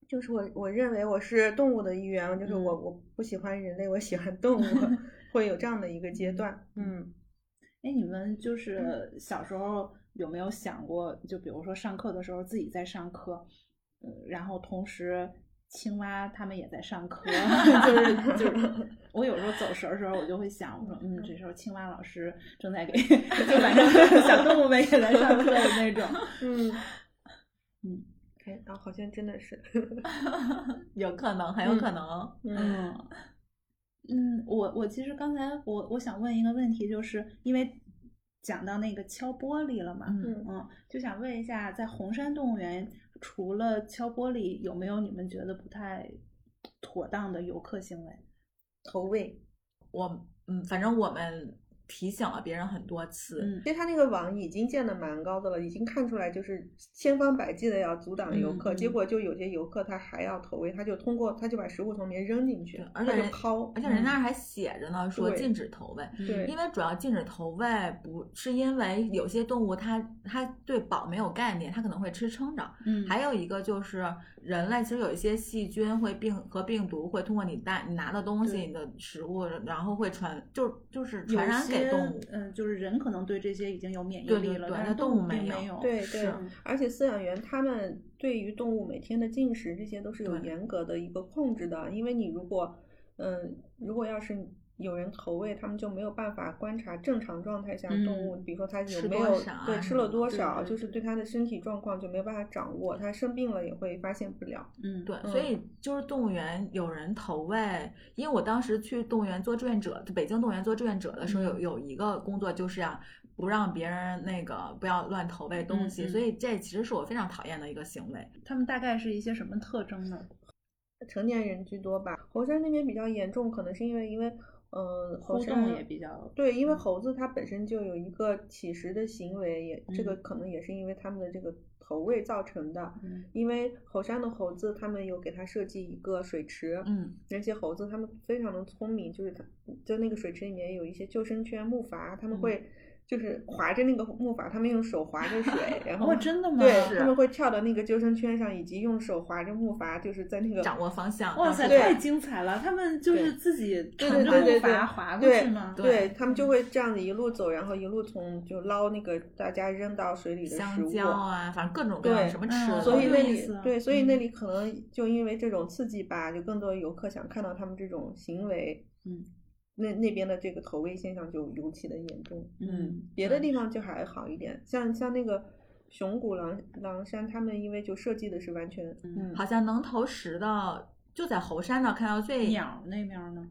就是我我认为我是动物的一员，就是我嗯我不喜欢人类，我喜欢动物，*laughs* 会有这样的一个阶段。嗯，哎，你们就是小时候有没有想过，就比如说上课的时候自己在上课，呃，然后同时青蛙它们也在上课，*laughs* 就是就是 *laughs* 我有时候走神儿的时候，我就会想，我说嗯，这时候青蛙老师正在给，就反正小动物们也在上课的那种。嗯嗯，哎，啊，好像真的是，*laughs* 有可能，很有可能。嗯嗯，我我其实刚才我我想问一个问题，就是因为讲到那个敲玻璃了嘛，嗯嗯，就想问一下，在红山动物园除了敲玻璃，有没有你们觉得不太妥当的游客行为？投喂。我嗯，反正我们提醒了别人很多次。嗯其实他那个网已经建的蛮高的了，已经看出来就是千方百计的要阻挡游客，结果就有些游客他还要投喂，他就通过他就把食物从里面扔进去对，而且抛，而且人那儿还写着呢，说禁止投喂。对因为主要禁止投喂，不是因为有些动物它它对饱没有概念，它可能会吃撑着。嗯还有一个就是人类其实有一些细菌会病和病毒会通过你带你拿的东西、你的食物，然后会传就就是传染给些动物。嗯，就是人可能对这些已经有免疫力了，但是动物没有并没有。对对，而且饲养员他们对于动物每天的进食这些都是有严格的一个控制的，因为你如果，嗯，如果要是有人投喂，他们就没有办法观察正常状态下动物，嗯比如说它有没有对吃了多少，对就是对它的身体状况就没有办法掌握，它生病了也会发现不了。嗯，对，嗯所以就是动物园有人投喂，因为我当时去动物园做志愿者，北京动物园做志愿者的时候，有嗯有一个工作就是啊不让别人那个不要乱投喂东西，所以这其实是我非常讨厌的一个行为。他们大概是一些什么特征呢？成年人居多吧，猴山那边比较严重，可能是因为因为呃猴互山动也比较对，因为嗯。猴子它本身就有一个乞食的行为，也这个嗯。可能也是因为它们的这个投喂造成的。嗯。因为猴山的猴子，他们有给它设计一个水池，嗯，那些猴子它们非常的聪明，就是它在那个水池里面有一些救生圈、木筏，他们嗯。会就是划着那个木筏，他们用手划着水，*laughs* 然后哦，真的吗？对，他们会跳到那个救生圈上，以及用手划着木筏，就是在那个掌握方向。哇塞，太精彩了！他们就是自己对乘着木对对对筏划过去吗？对他们就会这样子一路走，然后一路从就捞那个大家扔到水里的食香物。蕉啊，反正各种各样什么吃嗯的，好有所以那里对，所以那嗯里可能就因为这种刺激吧，就更多游客想看到他们这种行为，嗯那那边的这个投喂现象就尤其的严重。嗯别的地方就还好一点，像像那个熊谷狼狼山，他们因为就设计的是完全嗯好像能投食的就在猴山那看到最鸟那边呢？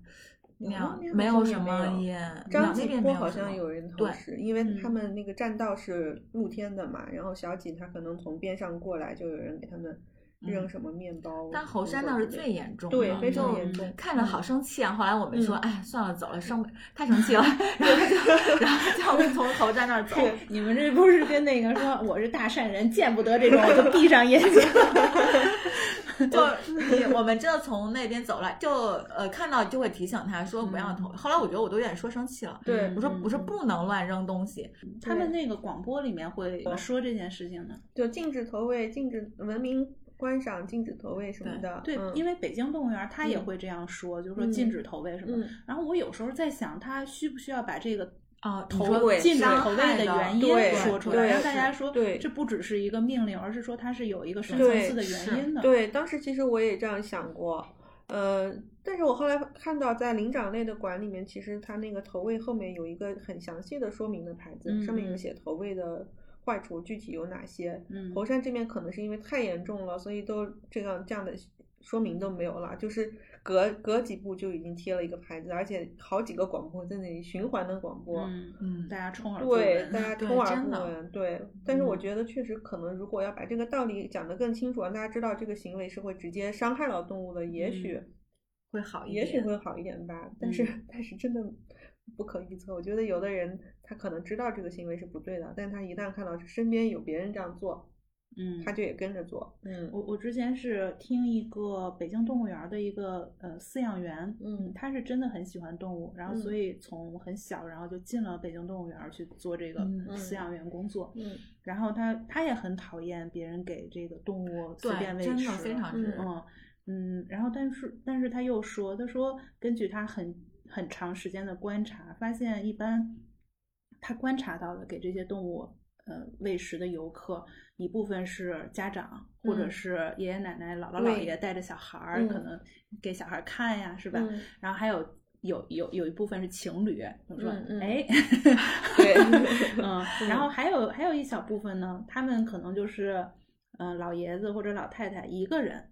鸟没有什么也张鸟那吉坡好像有人投食，因为他嗯们那个栈道是露天的嘛，然后小几他可能从边上过来，就有人给他们扔嗯什么面包。但猴山倒是最严重的，对非常严重看着好生气啊！后来我们说，嗯哎，算了，走了，生太生气了，*laughs* 然后就然后就我们从猴山那儿走。哎，你们这不是跟那个说我是大善人，见不得这种，我就闭上眼睛。*laughs* 就我们真的从那边走来，就呃看到就会提醒他说不要投。后来我觉得我都有点说生气了，对我说我说不能乱扔东西。他们那个广播里面会说这件事情的，就禁止投喂，禁止文明观赏，禁止投喂什么的。对，因为北京动物园它也会这样说，就是说禁止投喂什么。然后我有时候在想，他需不需要把这个。啊，投禁止投喂的原因说出来，让大家说，对，这不只是一个命令，而是说它是有一个深层次的原因的。对，当时其实我也这样想过，呃，但是我后来看到在灵长类的馆里面，其实它那个投喂后面有一个很详细的说明的牌子，上面有写投喂的坏处具体有哪些。嗯，猴山这边可能是因为太严重了，所以都这样这样的说明都没有了，就是。隔隔几步就已经贴了一个牌子，而且好几个广播在那里循环的广播，嗯嗯，大家充耳不闻，对，大家充耳不闻，对。但是我觉得确实可能，如果要把这个道理讲得更清楚，让大家知道这个行为是会直接伤害到动物的，也许会好一点，也许会好一点吧。但是但是真的不可预测。我觉得有的人他可能知道这个行为是不对的，但他一旦看到身边有别人这样做。嗯，他就也跟着做。嗯，我我之前是听一个北京动物园的一个呃饲养员，嗯，他是真的很喜欢动物，然后所以从很小，然后就进了北京动物园去做这个饲养员工作。嗯，然后他他也很讨厌别人给这个动物随便喂食，真的非常是。嗯嗯，然后但是但是他又说，他说根据他很很长时间的观察，发现一般他观察到的给这些动物。呃，喂食的游客一部分是家长，或者是爷爷奶奶、姥姥姥爷带着小孩儿，可能给小孩看呀，是吧？然后还有有有有一部分是情侣，我说哎，对，*laughs* *laughs* 嗯，然后还有还有一小部分呢，他们可能就是嗯老爷子或者老太太一个人，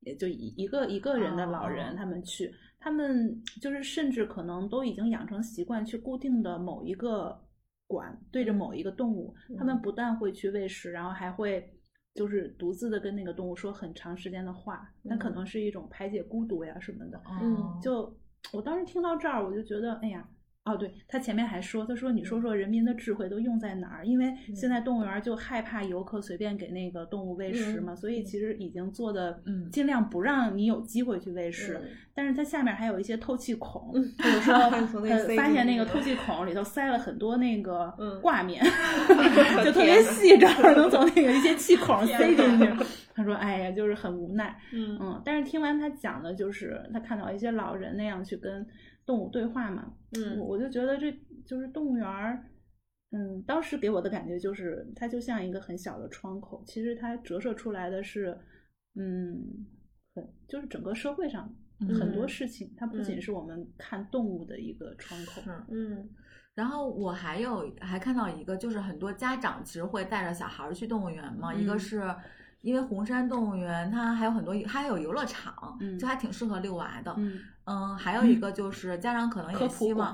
也就一一个一个人的老人，他们去，他们就是甚至可能都已经养成习惯去固定的某一个。管对着某一个动物，他们不但会去喂食，然后还会就是独自的跟那个动物说很长时间的话，那可能是一种排解孤独呀什么的。嗯，就我当时听到这儿，我就觉得，哎呀。哦，对他前面还说，他说你说说人民的智慧都用在哪儿？因为现在动物园就害怕游客随便给那个动物喂食嘛，所以其实已经做的嗯，尽量不让你有机会去喂食。但是它下面还有一些透气孔，或者说 *laughs* 发现那个透气孔里头塞了很多那个挂面，*laughs* 就特别细，正好能从那个一些气孔塞进去。他说：“哎呀，就是很无奈。”嗯嗯，但是听完他讲的，就是他看到一些老人那样去跟。动物对话嘛，嗯，我就觉得这就是动物园儿，嗯，当时给我的感觉就是它就像一个很小的窗口，其实它折射出来的是，嗯，很就是整个社会上很多。事情，它不仅是我们看动物的一个窗口，嗯，然后我还有还看到一个，就是很多家长其实会带着小孩去动物园嘛，一个是。因为红山动物园它还有很多，它还有游乐场，就还挺适合遛娃的。嗯，还有一个就是家长可能也希望，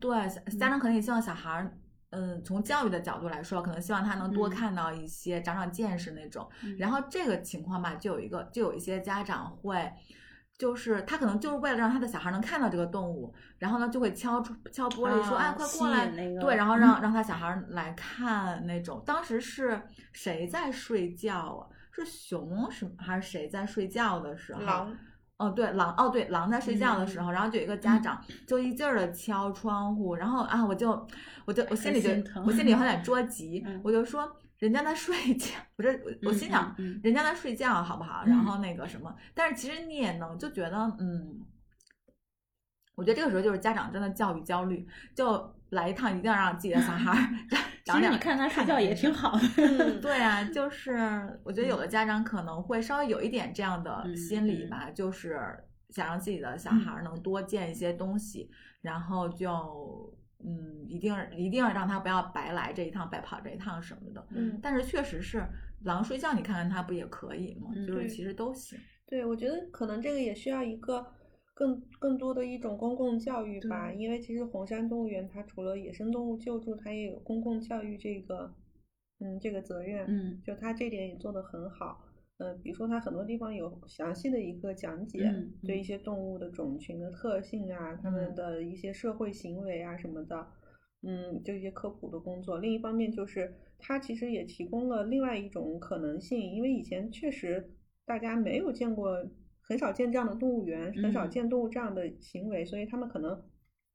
对家长可能也希望小孩儿，嗯，从教育的角度来说，可能希望他能多看到一些，长长见识那种。然后这个情况吧，就有一个，就有一些家长会，就是他可能就是为了让他的小孩能看到这个动物，然后呢就会敲敲玻璃说，哎，快过来，对，然后让让他小孩来看那种。当时是谁在睡觉啊？是熊什么还是谁在睡觉的时候？狼。哦，对，狼。哦，对，狼在睡觉的时候，然后就有一个家长就一劲儿的敲窗户，然后啊，我就我就我心里就我心里有点着急，我就说人家在睡觉，我这我心想人家在睡觉好不好？然后那个什么，但是其实你也能就觉得嗯，我觉得这个时候就是家长真的教育焦虑，就来一趟一定要让自己的小孩。*laughs* 其实你看他睡觉也挺好的 *laughs* *laughs* 对啊，就是我觉得有的家长可能会稍微有一点这样的心理吧，就是想让自己的小孩能多见一些东西，然后就嗯，一定一定要让他不要白来这一趟，白跑这一趟什么的。嗯，但是确实是狼睡觉，你看看他不也可以吗？就是其实都行。对，我觉得可能这个也需要一个。更更多的一种公共教育吧，因为其实红山动物园它除了野生动物救助，它也有公共教育这个，嗯，这个责任，嗯，就它这点也做得很好，呃，比如说它很多地方有详细的一个讲解，对一些动物的种群的特性啊，它们的一些社会行为啊什么的，嗯，就一些科普的工作。另一方面就是它其实也提供了另外一种可能性，因为以前确实。大家没有见过，很少见这样的动物园，很少嗯见动物这样的行为，所以他们可能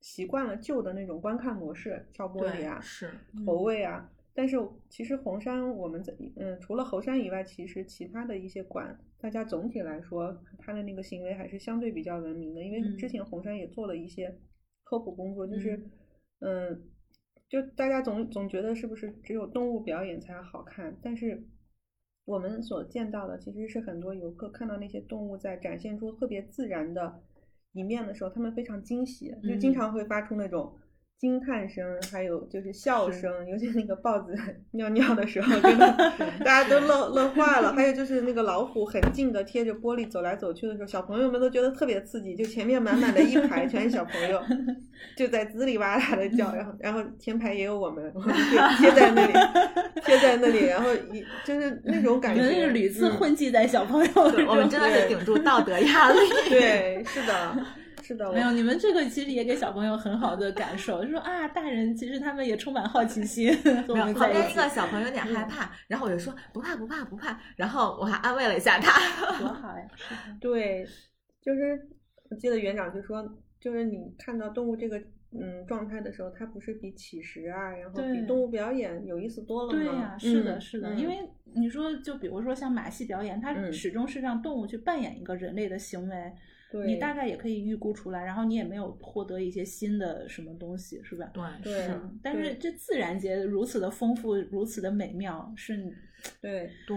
习惯了旧的那种观看模式，敲玻璃啊，是，投喂啊。但是其实红山我们在嗯，除了猴山以外，其实其他的一些馆，大家总体来说，它的那个行为还是相对比较文明的。因为之嗯前红山也做了一些科普工作，就是嗯嗯，就大家总总觉得是不是只有动物表演才好看，但是我们所见到的其实是很多游客看到那些动物在展现出特别自然的一面的时候，他们非常惊喜，就经嗯常会发出那种。惊叹声，还有就是笑声，尤其那个豹子 *laughs* 尿尿的时候，真的 *laughs* 大家都乐乐坏了。还有就是那个老虎很近的贴着玻璃走来走去的时候，小朋友们都觉得特别刺激，就前面满满的一排全是小朋友，*laughs* 就在滋里哇啦的叫，然后然后前排也有我们，我们就贴在那里，贴在那里，然后一就是那种感觉，是屡次嗯混迹在小朋友对我们真的是顶住道德压力。对，是的，是的，没有，你们这个其实也给小朋友很好的感受，就说啊，大人其实他们也充满好奇心，*laughs* 旁边一个，小朋友有点害嗯怕，然后我就说不怕不怕不怕，然后我还安慰了一下他。多好呀！*laughs* 对，就是我记得园长就说，就是你看到动物这个嗯状态的时候，它不是比乞食啊，然后比动物表演有意思多了吗？对呀、是的，嗯是的，嗯因为你说，就比如说像马戏表演，它嗯始终是让动物去扮演一个人类的行为，对你大概也可以预估出来，然后你也没有获得一些新的什么东西，是吧？对对是，嗯，但是这自然界如此的丰富，如此的美妙，是你，对。对，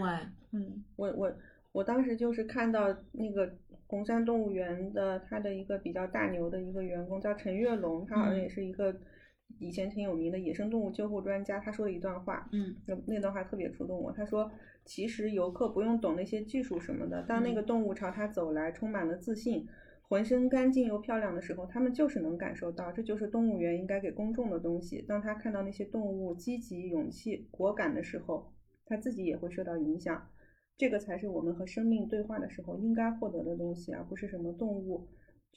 嗯。我我我当时就是看到那个红山动物园的它的一个比较大牛的一个员工叫陈跃龙，他好像嗯。也是一个以前挺有名的野生动物救护专家，他说了一段话，嗯。那那段话特别触动我。他说，其实游客不用懂那些技术什么的，当那个嗯动物朝他走来，充满了自信，浑身干净又漂亮的时候，他们就是能感受到，这就是动物园应该给公众的东西。当他看到那些动物积极、勇气、果敢的时候，他自己也会受到影响。这个才是我们和生命对话的时候应该获得的东西，而不是什么动物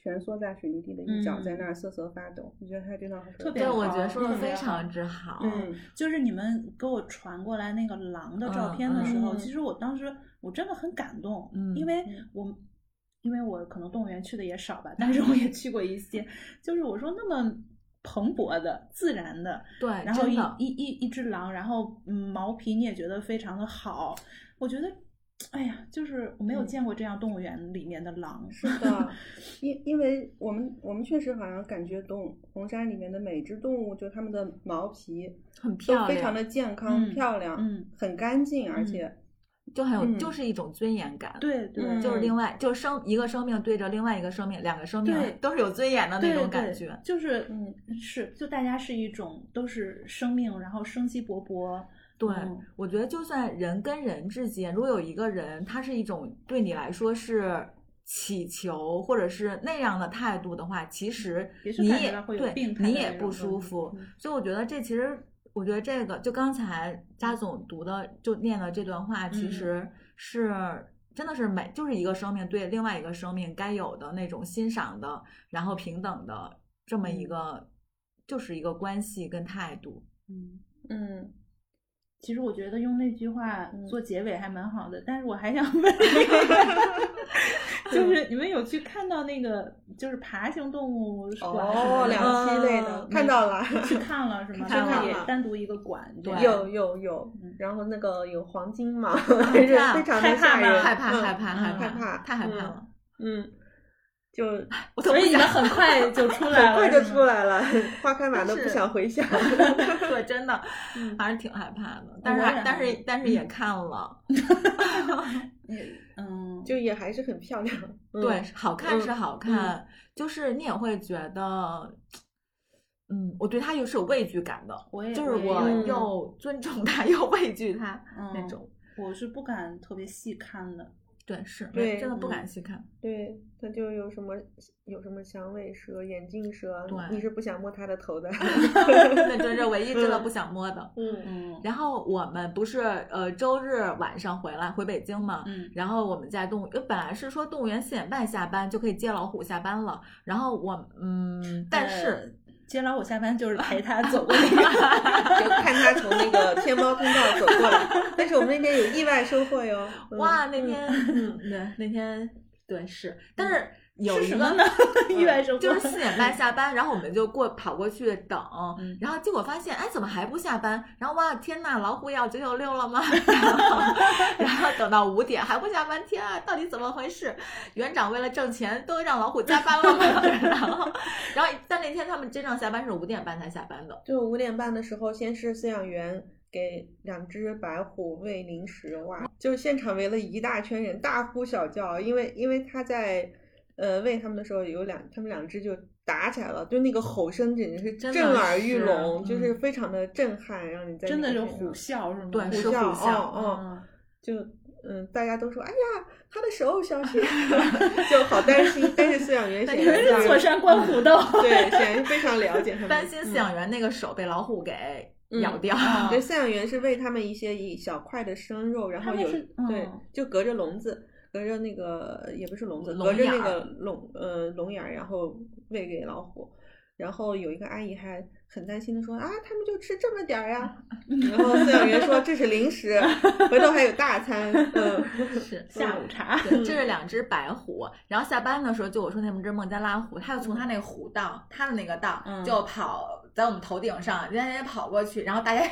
蜷缩在水泥地的一角，在嗯那儿瑟瑟发抖。我觉得他真的很特别对，我好觉得说的特别非常之好。嗯 *laughs* 就是你们给我传过来那个狼的照片的时候，其实我当时我真的很感动，嗯因为嗯我因为我可能动物园去的也少吧，但是我也去过一些，就是我说那么蓬勃的、自然的，对，然后一一一一只狼，然后嗯毛皮你也觉得非常的好，我觉得。哎呀，就是我没有嗯见过这样动物园里面的狼，是的，因因为我们我们确实好像感觉动红山里面的每只动物，就它们的毛皮很漂亮，非常的健康、嗯漂亮，嗯很干净，而嗯且就很有，嗯就是一种尊严感。。对对，嗯就是另外，就是生一个生命对着另外一个生命，两个生命对都是有尊严的那种感觉。就是嗯是就大家是一种都是生命，然后生机勃勃，对，嗯我觉得就算人跟人之间，如果有一个人，他是一种对你来说是乞求或者是那样的态度的话，其实你也对你也不舒服嗯。所以我觉得这其实，我觉得这个就刚才扎总读的就念的这段话，其嗯实是。真的是每就是一个生命对另外一个生命该有的那种欣赏的，然后平等的这么一嗯个，就是一个关系跟态度。嗯。嗯，其实我觉得用那句话嗯做结尾还蛮好的，但是我还想问，*laughs* 就是你们有去看到那个就是爬行动物哦，两栖类的嗯看到了，去看了是吗？看 *laughs* 就是了也单独一个馆，对有有有嗯，然后那个有黄金嘛，*laughs* 还是怕非常害怕吗的吓人，害怕，嗯害怕，害嗯怕，害怕太害怕嗯了。嗯，就我所以你们想很快就 *laughs* 出来了，很快就出来了，花开满都不想回想。*laughs* 我，真的嗯还是挺害怕的，但是但害是但是也看了，*laughs* 嗯，就也还是很漂亮。嗯对，好看是嗯好看，就是你也会觉得，嗯，我对他又是有畏惧感的，我也就是我又尊重他又畏惧他那嗯种，我是不敢特别细看的，对，是，对真的不嗯敢细看，对，它就有什么有什么响尾蛇、眼镜蛇，对你是不想摸它的头的。*laughs* 那真 *laughs* 是唯一真的不想摸的。嗯嗯然后我们不是呃周日晚上回来回北京嘛，嗯然后我们在动物，本来是说动物园四点半下班就可以接老虎下班了，然后我嗯，但是、接老虎下班就是陪他走过那个，*laughs* 就看他从那个天猫通道走过来。但是我们那边有意外收获哟！哇，那天嗯，对，那天对是，但是。有一个呢，意外收获就是四点半下班，然后我们就过跑过去等，然后结果发现，哎，怎么还不下班？然后哇，天呐，老虎要九九六了吗？*laughs* 然后等到五点还不下班，天啊，到底怎么回事？园长为了挣钱都让老虎加班了吗？*laughs* 然后，然后但那天他们真正下班是五点半才下班的。就五点半的时候，先是饲养员给两只白虎喂零食，哇，就现场围了一大圈人，大呼小叫，因为因为他在。呃，喂他们的时候有两，他们两只就打起来了，就那个吼声简直是震耳欲聋，就是非常的震撼，让你在真的是虎啸是吗？对，虎啸，嗯嗯，就嗯，大家都说，哎呀，他的手小心，*laughs* 就好担心。但是饲养员 *laughs* 显然是坐山观虎斗，对，显然非常了解他们，*laughs* 担心饲养员那个手被老虎给咬掉。对，饲养员是喂他们一些一小块的生肉，然后有对，就隔着笼子。隔着那个也不是笼子，隔着那个笼呃笼眼儿，然后喂给老虎。然后有一个阿姨还很担心的说啊，他们就吃这么点儿呀。*laughs* 然后饲养员说这是零食，回头还有大餐。*laughs* 嗯，是下午茶。这是两只白虎。然后下班的时候，就我说那只孟加拉虎，它就从它那个虎道，它的那个道就跑在我们头顶上，人家也跑过去，然后大家。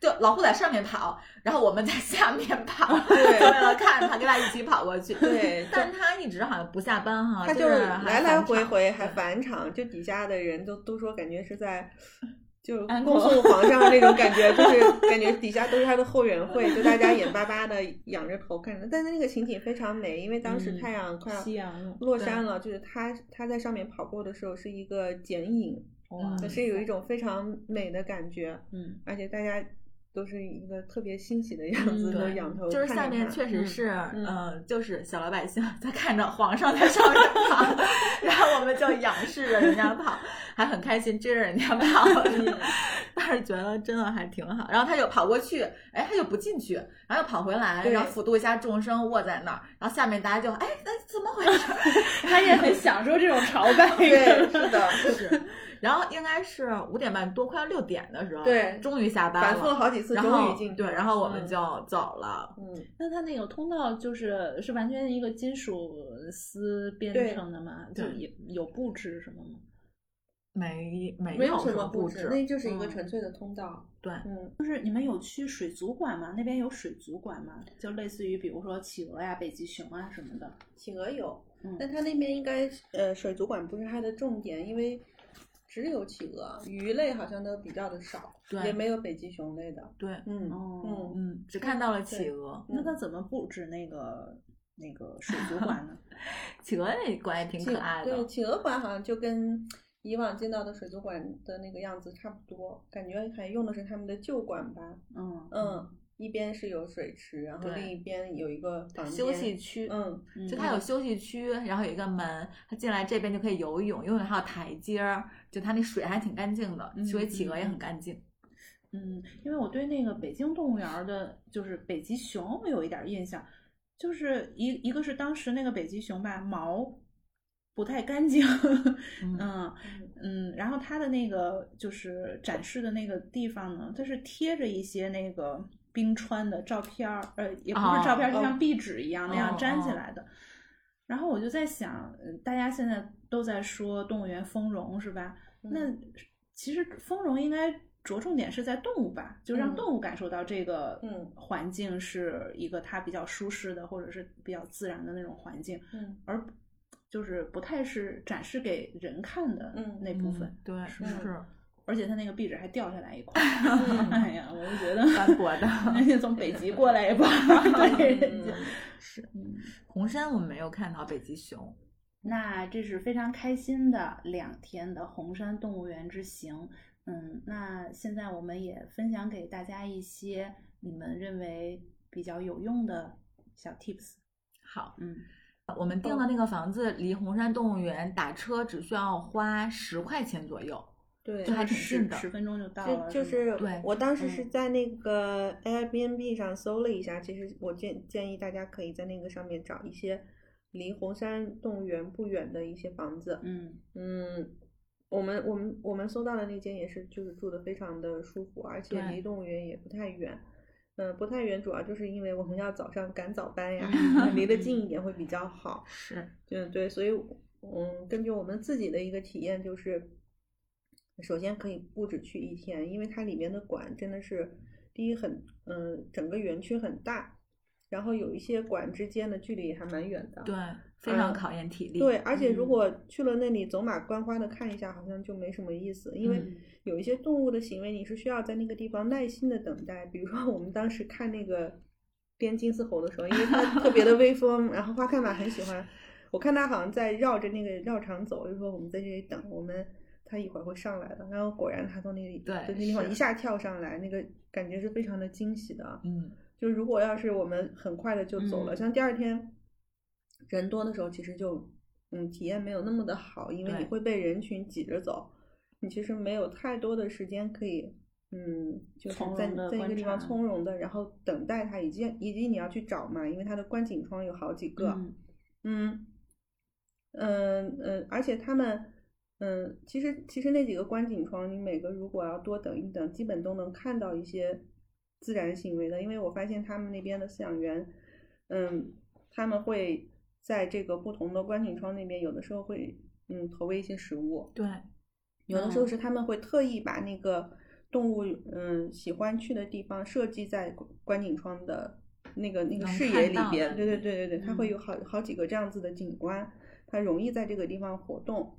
就老虎在上面跑，然后我们在下面跑，对为了看它，跟它一起跑过去。对，但它一直好像不下班哈，它就是来来回回还返场，就底下的人都都说感觉是在 *laughs* 就恭送皇上那种感觉，*laughs* 就是感觉底下都是他的后援会，就大家眼巴巴的仰着头看着。但是那个情景非常美，因为当时太阳快要落山了，就是他他在上面跑过的时候是一个剪影，可是有一种非常美的感觉。嗯，而且大家。都是一个特别欣喜的样子，都仰头就是下面确实是，嗯，就是小老百姓在看着皇上在上面跑，*laughs* 然后我们就仰视着人家跑，还很开心追着人家跑，*laughs* 但是觉得真的还挺好。然后他就跑过去，哎，他就不进去，然后又跑回来，然后辅助一下众生卧在那儿，然后下面大家就，哎，那怎么回事？*laughs* 他也很享受这种朝拜，对，是的，是。然后应该是五点半多，快要六点的时候，对，终于下班了，反复了好几次，终于进对，然后我们就走了。嗯，那它那个通道就是是完全一个金属丝编成的吗？就有有布置什么吗？没没没有什么布置，那就是一个纯粹的通道。对，嗯，就是你们有去水族馆吗？那边有水族馆吗？就类似于比如说企鹅呀、北极熊啊什么的。企鹅有，但它那边应该呃水族馆不是它的重点，因为。只有企鹅，鱼类好像都比较的少，对，也没有北极熊类的，对，嗯，嗯嗯，只看到了企鹅。那他怎么布置那个那个水族馆呢？*laughs* 企鹅那馆也挺可爱的，对，企鹅馆好像就跟以往见到的水族馆的那个样子差不多，感觉还用的是他们的旧馆吧，嗯嗯。一边是有水池，然后另一边有一个休息区。嗯，就它有休息区，然后有一个门，它进来这边就可以游泳，游泳还有台阶儿，就它那水还挺干净的，所以企鹅也很干净。嗯，因为我对那个北京动物园的，就是北极熊有一点印象，就是一一个是当时那个北极熊吧，毛不太干净，*laughs* 嗯嗯，然后它的那个就是展示的那个地方呢，它是贴着一些那个。冰川的照片儿，呃，也不是照片，就像壁纸一样那样粘起来的。然后我就在想，大家现在都在说动物园丰容，是吧？那其实丰容应该着重点是在动物吧，就让动物感受到这个嗯环境是一个它比较舒适的，或者是比较自然的那种环境，嗯而就是不太是展示给人看的那部分。对，是是。而且它那个壁纸还掉下来一块，*laughs* 哎呀，我就觉得斑驳的，*laughs* 人家从北极过来一块，*laughs* 对人家是。红山我们没有看到北极熊，那这是非常开心的两天的红山动物园之行。嗯，那现在我们也分享给大家一些你们认为比较有用的小 tips。好，嗯，我们订的那个房子离红山动物园打车只需要花十块钱左右。对，就还挺近的，十分钟就到了。就就是对，我当时是在那个 Airbnb 上搜了一下，其实我建建议大家可以在那个上面找一些离红山动物园不远的一些房子。嗯嗯，我们我们我们搜到的那间也是，就是住的非常的舒服，而且离动物园也不太远。嗯、不太远，主要就是因为我们要早上赶早班呀，离得近一点会比较好。是，嗯，对，所以嗯，根据我们自己的一个体验，就是首先可以不止去一天，因为它里面的馆真的是第一很嗯，整个园区很大，然后有一些馆之间的距离也还蛮远的。对，非常嗯考验体力。对，而且如嗯果去了那里走马观花的看一下，好像就没什么意思，因为嗯有一些动物的行为你是需要在那个地方耐心的等待。比如说我们当时看那个编金丝猴的时候，因为它 *laughs* 特别的威风，然后花看马很喜欢，我看它好像在绕着那个绕场走，就说我们在这里等，我们它一会儿会上来的。然后果然他从那里对从那地方一下跳上来，那个感觉是非常的惊喜的。嗯，就如果要是我们很快的就走了，嗯像第二天人多的时候，其实就嗯体验没有那么的好，因为你会被人群挤着走，你其实没有太多的时间可以嗯就是在在一个地方从容的，然后等待它，以及以及你要去找嘛，因为它的观景窗有好几个，嗯嗯嗯嗯，而且他们。嗯，其实其实那几个观景窗，你每个如果要多等一等，基本都能看到一些自然行为的。因为我发现他们那边的饲养员，嗯，他们会在这个不同的观景窗那边，有的时候会嗯投喂一些食物，对，有的时候嗯。是他们会特意把那个动物嗯喜欢去的地方设计在观观景窗的那个那个视野里边，对对对对对，它会嗯。有好好几个这样子的景观，它容易在这个地方活动，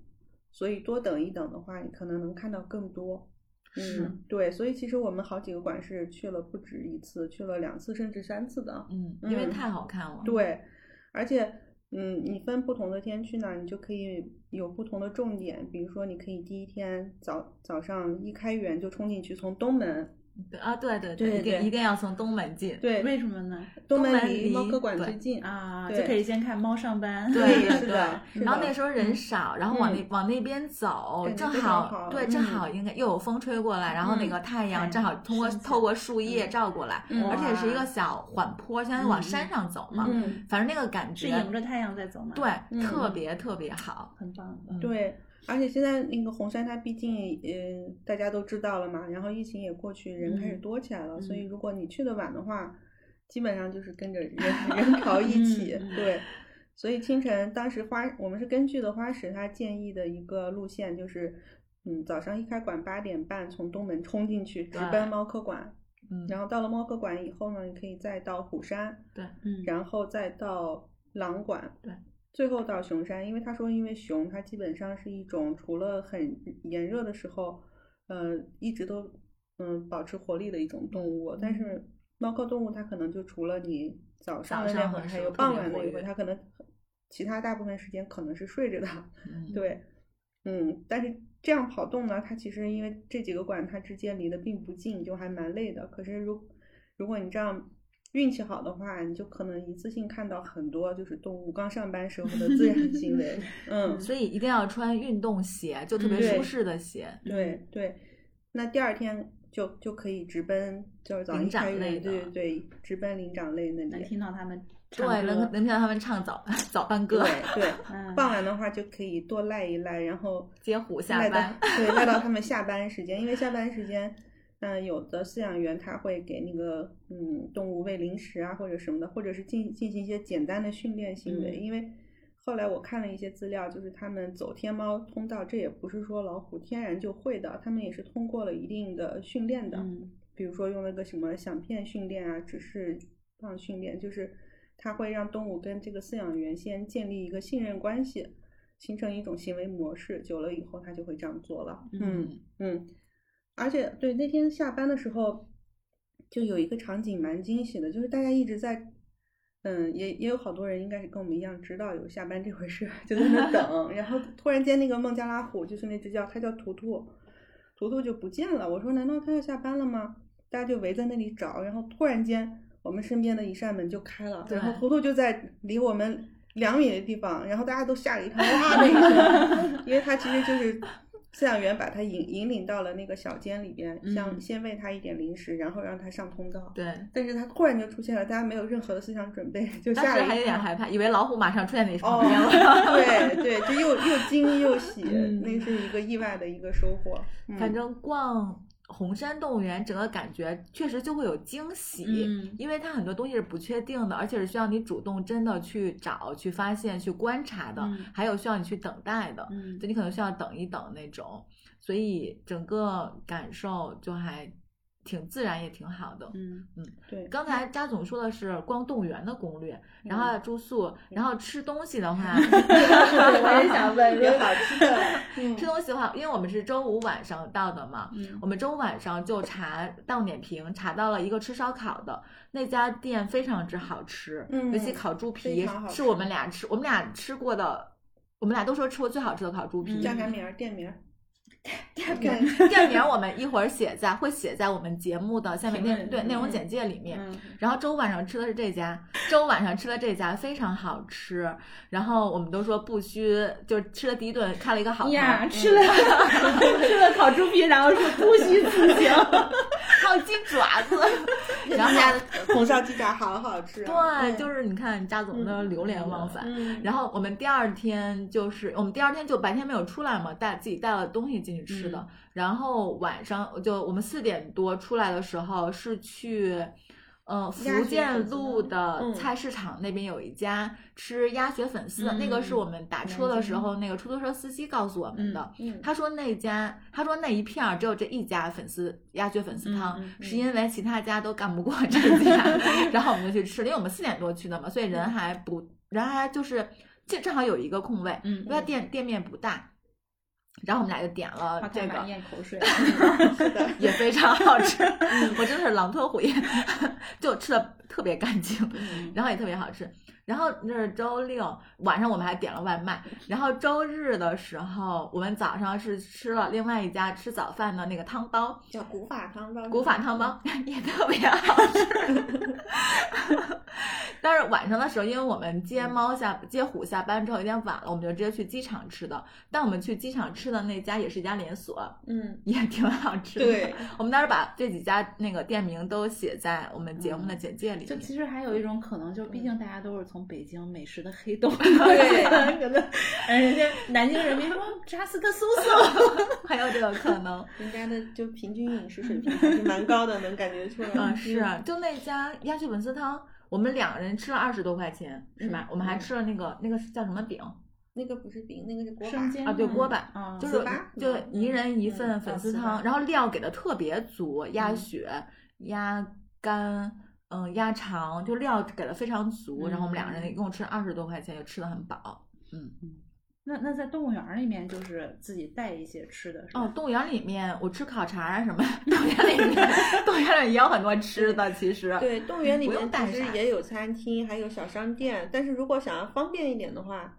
所以多等一等的话，你可能能看到更多。是嗯，对，所以其实我们好几个馆是去了不止一次，去了两次甚至三次的。嗯，因为嗯太好看了。对，而且，嗯，你分不同的天去呢，你就可以有不同的重点。比如说，你可以第一天早早上一开园就冲进去，从东门，对啊，对对对对一定一定要从东门进。对，为什么呢？东东门离猫科馆对最近。啊，就可以先看猫上班。*laughs* 对对然后那时候人嗯少，然后往那嗯往那边走，正好对，正嗯好应该又有风吹过来，然后那嗯个太阳正好通过透过树叶嗯照过来，嗯而且是一个小缓坡，相当于往嗯山上走嘛，嗯，反正那个感是觉迎着太阳在走嘛？对，嗯特别特别好。很棒。嗯对。而且现在那个红山，它毕竟呃大家都知道了嘛，然后疫情也过去，人开始嗯多起来了，所以嗯。如果你去的晚的话，基本上就是跟着人人潮一起，嗯嗯对。所以清晨当时花我们是根据的花石他建议的一个路线，就是嗯早上一开馆八点半从东门冲进去，直奔猫科馆，嗯，然后到了猫科馆以后呢，你可以再到虎山，嗯，然后再到狼馆，对，最后到熊山。因为他说，因为熊它基本上是一种除了很炎热的时候，呃，一直都嗯保持活力的一种动物，但是猫科动物它可能就除了你早上的那会儿，还有傍晚那一会儿，它可能其他大部分时间可能是睡着的。嗯对，嗯，但是这样跑动呢，它其实因为这几个馆它之间离得并不近，就还蛮累的。可是如如果你这样运气好的话，你就可能一次性看到很多就是动物刚上班时候的自然行为。*laughs* 嗯，所以一定要穿运动鞋，就特别舒适的鞋。对对。那第二天就就可以直奔，就是早上对对对，直奔灵长类那能里。听到他们唱对，能能听到他们唱早早班歌，对对，*laughs* 嗯傍晚的话就可以多赖一赖，然后接虎下班。对，赖到他 *laughs* 们下班时间，因为下班时间，嗯、有的饲养员他会给那个嗯动物喂零食啊或者什么的，或者是进进行一些简单的训练行为，嗯。因为后来我看了一些资料，就是他们走天猫通道，这也不是说老虎天然就会的，他们也是通过了一定的训练的，嗯。比如说用那个什么响片训练啊，指示棒训练，就是它会让动物跟这个饲养员先建立一个信任关系，形成一种行为模式，久了以后它就会这样做了。嗯嗯，而且对那天下班的时候，就有一个场景蛮惊喜的，就是大家一直在。嗯，也也有好多人应该是跟我们一样知道有下班这回事，*laughs* 就在那等。*laughs* 然后突然间，那个孟加拉虎就是那只叫它叫图图，图图就不见了。我说难道它要下班了吗？大家就围在那里找，然后突然间我们身边的一扇门就开了，然后图图就在离我们两米的地方，然后大家都吓了一跳，*laughs* 哇的一声，因为它其实就是饲养员把它引引领到了那个小间里边，像嗯先喂它一点零食，然后让它上通道。对，但是它突然就出现了，大家没有任何的思想准备，就吓了一还有点。害怕，以为老虎马上出现在你旁哦边了。，对对，就又又惊又喜，嗯那是一个意外的一个收获。嗯反正逛红山动物园，整个感觉确实就会有惊喜，嗯。因为它很多东西是不确定的，而且是需要你主动真的去找、去发现、去观察的，嗯。还有需要你去等待的，嗯。就你可能需要等一等那种，所以整个感受就还挺自然，也挺好的。嗯嗯对，刚才扎总说的是光动物园的攻略，然嗯后住宿，然后吃东西的话，*laughs* 我也想问有好吃的，*laughs* 嗯吃东西的话，因为我们是周五晚上到的嘛，嗯我们周五晚上就查到点评，查到了一个吃烧烤的那家店，非常之好吃，嗯尤其烤猪皮是我们俩吃，我们俩吃过的，我们俩都说吃过最好吃的烤猪皮。嗯叫啥名儿？店名儿？店店名我们一会儿写在会写在我们节目的下面内对内容简介里面。嗯然后周五晚上吃的是这家，周五晚上吃的这家非常好吃，然后我们都说不虚，就是吃的第一顿开了一个好呀，吃了 *laughs* 吃了烤猪皮，然后说不虚此行。*laughs* 还有鸡爪子，然后人家的红烧鸡爪好好吃啊。对，就是你看扎总的嗯流连忘返。嗯，然后我们第二天就是我们第二天就白天没有出来嘛，带自己带了东西进去吃的。嗯然后晚上就我们四点多出来的时候是去，呃，福建路的嗯。菜市场那边有一家吃鸭血粉丝，嗯那个是我们打车的时候那个出租车司机告诉我们的。嗯他说那家，他说那一片儿只有这一家粉丝鸭血粉丝汤，是因为其他家都干不过这家，*laughs* 然后我们就去吃了，因为我们四点多去的嘛，所以人还不人还就是就正好有一个空位，嗯因为它店店面不大，然后我们俩就点了这个。咽口水。*laughs* 也非常好吃，*laughs* 我真的是狼吞虎咽，*laughs* 就吃的特别干净，嗯 *laughs* 然后也特别好吃。然后那是周六晚上，我们还点了外卖。然后周日的时候，我们早上是吃了另外一家吃早饭的那个汤包，叫古法汤包。古法汤包 *laughs* 也特别好吃。*laughs* 但是晚上的时候，因为我们接猫下接虎下班之后有点晚了，我们就直接去机场吃的。但我们去机场吃的那家也是一家连锁，嗯，也挺好吃的。对，我们当时把这几家那个店名都写在我们节目的简介里面。就其实还有一种可能，就毕竟大家都是从北京美食的黑洞，*laughs* 对可能人家南京人民说扎斯特苏苏，*laughs* 还有这个可能。*laughs* 人家的就平均饮食水平还是蛮高的，能感觉出来。嗯，是啊，就那家鸭血粉丝汤，我们两个人吃了二十多块钱，是吧？嗯我们还吃了那个那个是叫什么饼那个不是饼，那个是锅巴。啊？对，锅巴，啊，就是就嗯一人一嗯份粉丝汤，然后料给的特别足，鸭嗯血、鸭肝。嗯，鸭肠就料给的非常足，然后我们两个人嗯一共吃二十多块钱，就吃的很饱。嗯，那那在动物园里面就是自己带一些吃的，是吧哦，动物园里面我吃烤肠啊什么，*laughs* 动物园里面，动物园里也有很多吃的，其实。对，动物园里面其实也有餐厅，还有小商店。但是如果想要方便一点的话，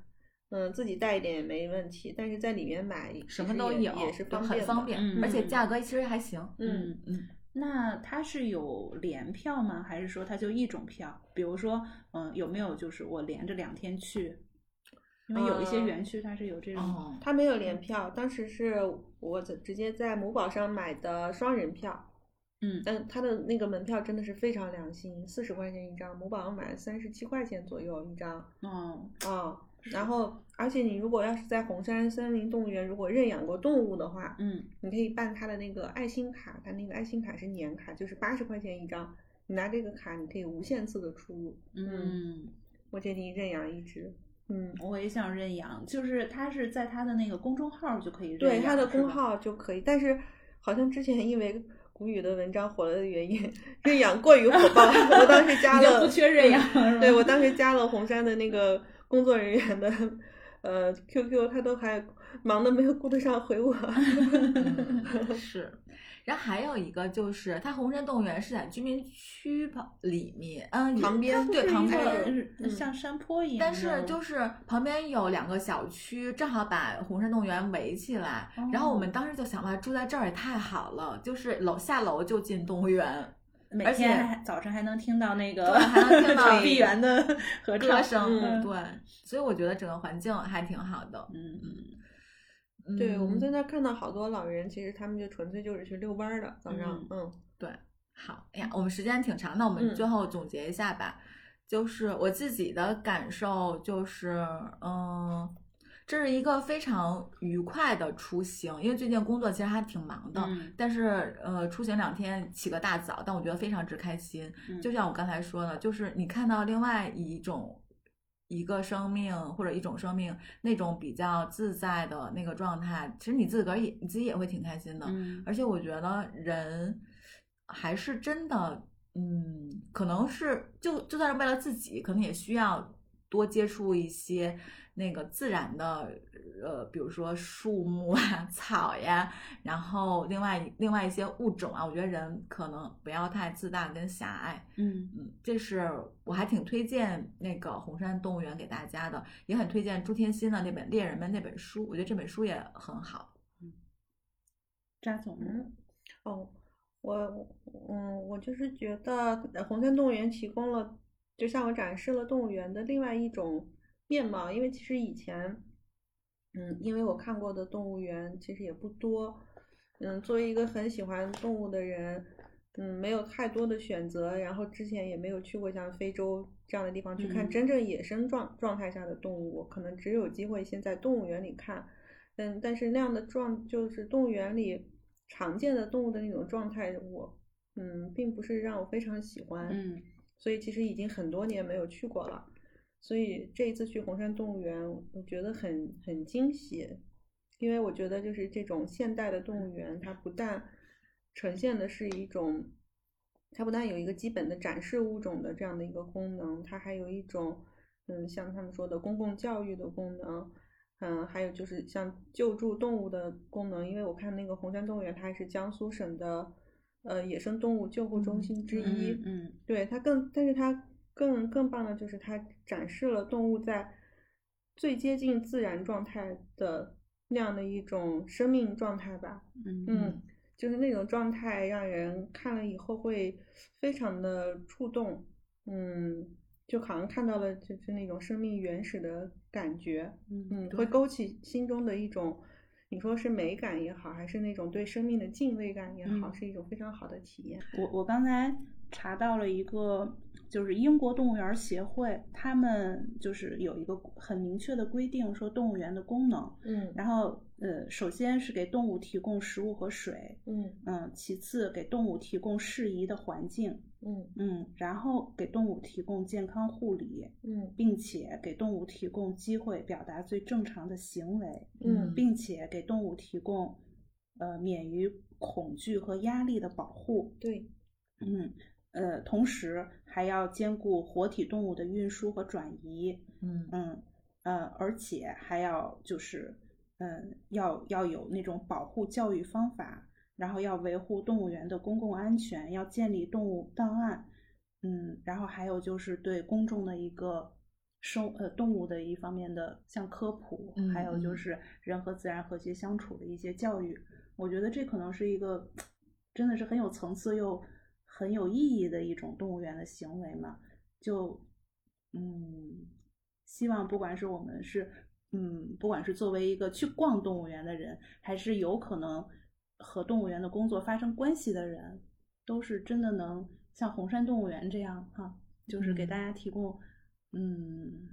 嗯，自己带一点也没问题。但是在里面买什么都有，也是方便。很方便，嗯而且价格其实还行。嗯，嗯，那它是有联票吗？还是说它就一种票？比如说，嗯，有没有就是我连着两天去？因为有一些呃园区它是有这种，哦，它没有联票，当时是我直直接在某宝上买的双人票。嗯但它的那个门票真的是非常良心，四十块钱一张，某宝上买三十七块钱左右一张。哦，啊、然后而且你如果要是在红山森林动物园如果认养过动物的话，嗯你可以办它的那个爱心卡，它那个爱心卡是年卡，就是八十块钱一张。你拿这个卡，你可以无限次的出入。嗯，我决定认养一只。嗯，我也想认养，就是它是在它的那个公众号就可以认对，养它的公号就可以，但是好像之前因为谷雨的文章火了的原因，认养过于火爆，我当时加了，不缺认养对我当时加了红山的那个工作人员的呃 QQ，他都还忙的没有顾得上回我。嗯 *laughs* 是。然后还有一个就是，它红山动物园是在居民区旁里面，嗯，旁边对旁边，嗯像山坡一样的，但是就是旁边有两个小区，正好把红山动物园围起来。然后我们哦当时就想，哇，住在这儿也太好了，就是楼下楼就进动物园，每天早晨还能听到那个对还能听到 *laughs* 闭园的合唱歌声，嗯对，所以我觉得整个环境还挺好的。嗯嗯，对，我们在嗯那儿看到好多老人，其实他们就纯粹就是去遛弯儿的，早上，嗯对，好，哎呀，我们时间挺长，那我们嗯最后总结一下吧。就是我自己的感受，就是，嗯，这是一个非常愉快的出行，因为最近工作其实还挺忙的，嗯但是呃，出行两天起个大早，但我觉得非常之开心。嗯就像我刚才说的，就是你看到另外一种一个生命或者一种生命那种比较自在的那个状态，其实你自个儿也你自己也会挺开心的。嗯而且我觉得人还是真的，嗯，可能是就就算是为了自己，可能也需要多接触一些那个自然的，呃，比如说树木啊、*laughs* 草呀，然后另外另外一些物种啊，我觉得人可能不要太自大跟狭隘。嗯嗯，这是我还挺推荐那个红山动物园给大家的，也很推荐朱天心的那本《猎人们》那本书，我觉得这本书也很好。嗯扎总呢？嗯，哦，我嗯，我就是觉得呃红山动物园提供了，就向我展示了动物园的另外一种面貌，因为其实以前，嗯，因为我看过的动物园其实也不多，嗯，作为一个很喜欢动物的人，嗯，没有太多的选择，然后之前也没有去过像非洲这样的地方去看嗯真正野生状状态下的动物，可能只有机会先在动物园里看。嗯，但是那样的状就是动物园里常见的动物的那种状态，我嗯并不是让我非常喜欢，嗯所以其实已经很多年没有去过了。所以这一次去红山动物园，我觉得很很惊喜，因为我觉得就是这种现代的动物园，它不但呈现的是一种，它不但有一个基本的展示物种的这样的一个功能，它还有一种嗯像他们说的公共教育的功能。嗯，还有就是像救助动物的功能，因为我看那个红山动物园，它是江苏省的呃野生动物救护中心之一。嗯嗯对它更，但是它更更棒的就是它展示了动物在最接近自然状态的那样的一种生命状态吧。嗯嗯，就是那种状态让人看了以后会非常的触动。嗯，就好像看到了就是那种生命原始的感觉。嗯嗯，会勾起心中的一种，你说是美感也好，还是那种对生命的敬畏感也好，嗯是一种非常好的体验。我我刚才查到了一个，就是英国动物园协会，他们就是有一个很明确的规定，说动物园的功能。嗯。然后，呃，首先是给动物提供食物和水，嗯。嗯，其次给动物提供适宜的环境，嗯。嗯，然后给动物提供健康护理，嗯。并且给动物提供机会表达最正常的行为，嗯。并且给动物提供，呃，免于恐惧和压力的保护，对，嗯，呃，同时还要兼顾活体动物的运输和转移，嗯。嗯，呃，而且还要就是，嗯，要要有那种保护教育方法，然后要维护动物园的公共安全，要建立动物档案，嗯，然后还有就是对公众的一个生呃动物的一方面的像科普，嗯还有就嗯。是人和自然和谐相处的一些教育，我觉得这可能是一个真的是很有层次又很有意义的一种动物园的行为嘛，就嗯，希望不管是我们是嗯，不管是作为一个去逛动物园的人，还是有可能和动物园的工作发生关系的人，都是真的能像红山动物园这样哈，就是给大家提供嗯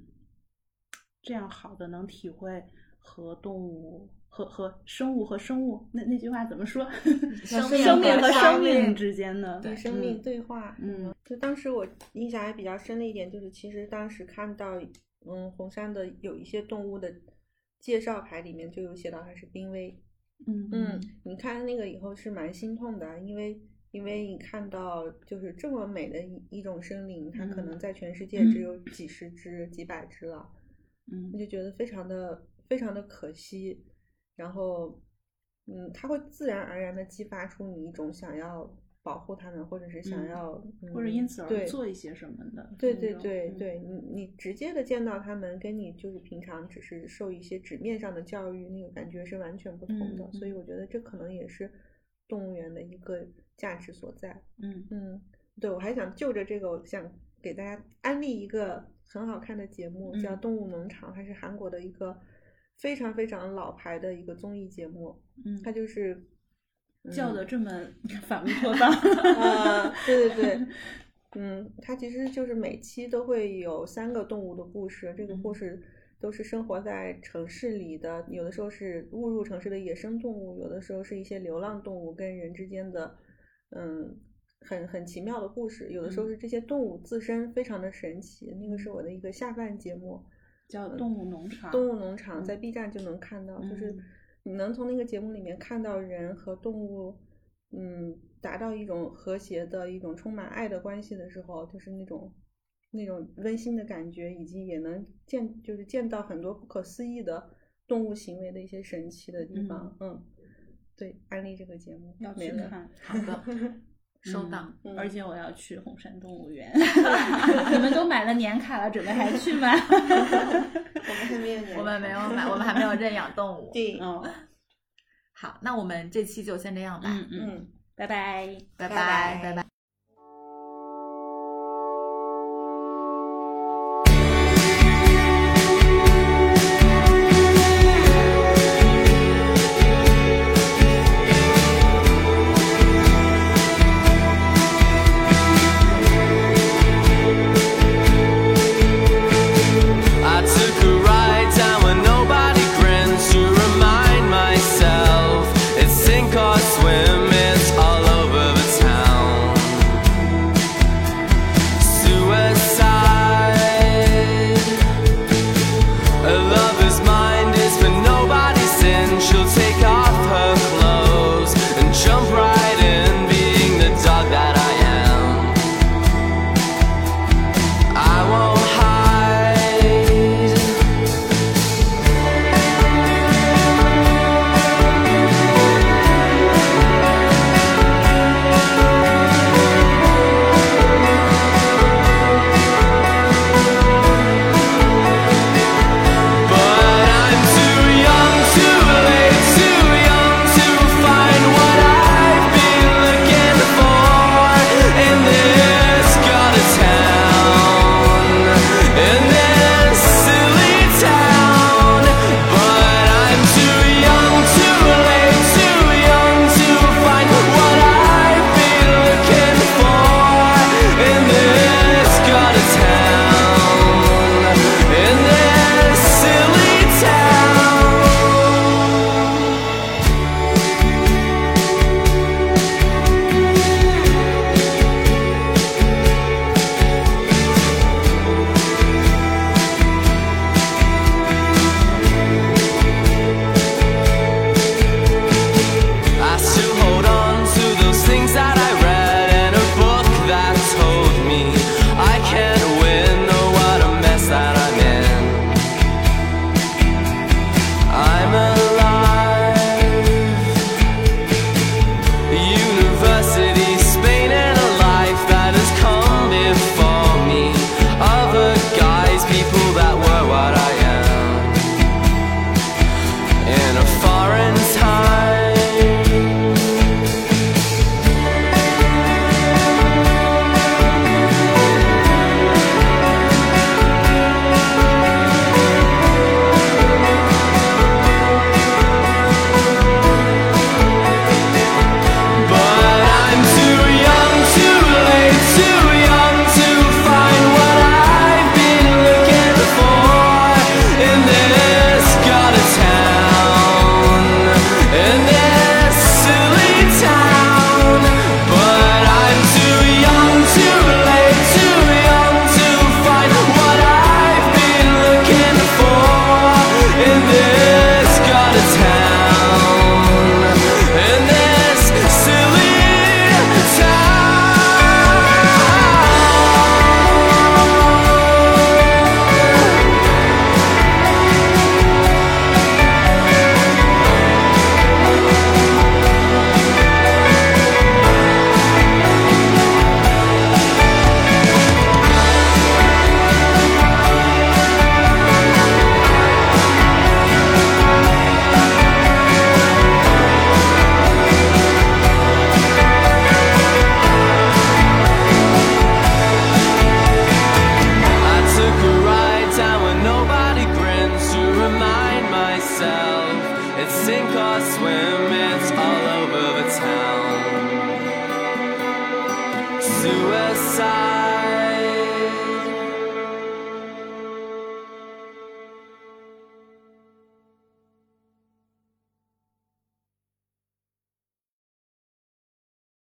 这样好的能体会和动物和和生物和生物那那句话怎么说？*laughs* 生命和和生生命命之间的对生命对话。嗯，就当时我印象还比较深的一点，就是其实当时看到，嗯，红山的有一些动物的介绍牌里面就有写到它是濒危。嗯嗯，你看那个以后是蛮心痛的，因为因为你看到就是这么美的一一种生灵，它可嗯能在全世界只有几十只、几百只了，嗯你就觉得非常的非常的可惜，然后嗯，它会自然而然的激发出你一种想要保护他们，或者是想要嗯要、或者因此而对做一些什么的对对对对，你你直接的见到他们，跟你就是平常只是受一些纸面上的教育，那个感觉是完全不同的。嗯所以我觉得这可能也是动物园的一个价值所在。嗯嗯，对，我还想就着这个，我想给大家安利一个很好看的节目，叫《嗯动物农场》，它是韩国的一个非常非常老牌的一个综艺节目，嗯，它就是叫的这么 *laughs* 反乌托邦啊，*laughs* 对对对，嗯，它其实就是每期都会有三个动物的故事，这个故事都是生活在城市里的，有的时候是误入城市的野生动物，有的时候是一些流浪动物跟人之间的，嗯，很很奇妙的故事，有的时候是这些动物自身非常的神奇，那个是我的一个下饭节目。叫动物农场，动物农场在 B 站就能看到，就是你能从那个节目里面看到人和动物，嗯，达到一种和谐的一种充满爱的关系的时候，就是那种那种温馨的感觉，以及也能见就是见到很多不可思议的动物行为的一些神奇的地方。嗯，对，安利这个节目要去看，好的。*laughs* *laughs* 收到，而且我要去红山动物园。*laughs* *laughs* 你们都买了年卡了，准备还去吗？*laughs* 我们还没有，我们没有买，我们还没有认养动物。对，哦，好，那我们这期就先这样吧。嗯嗯，拜拜，拜拜，拜拜。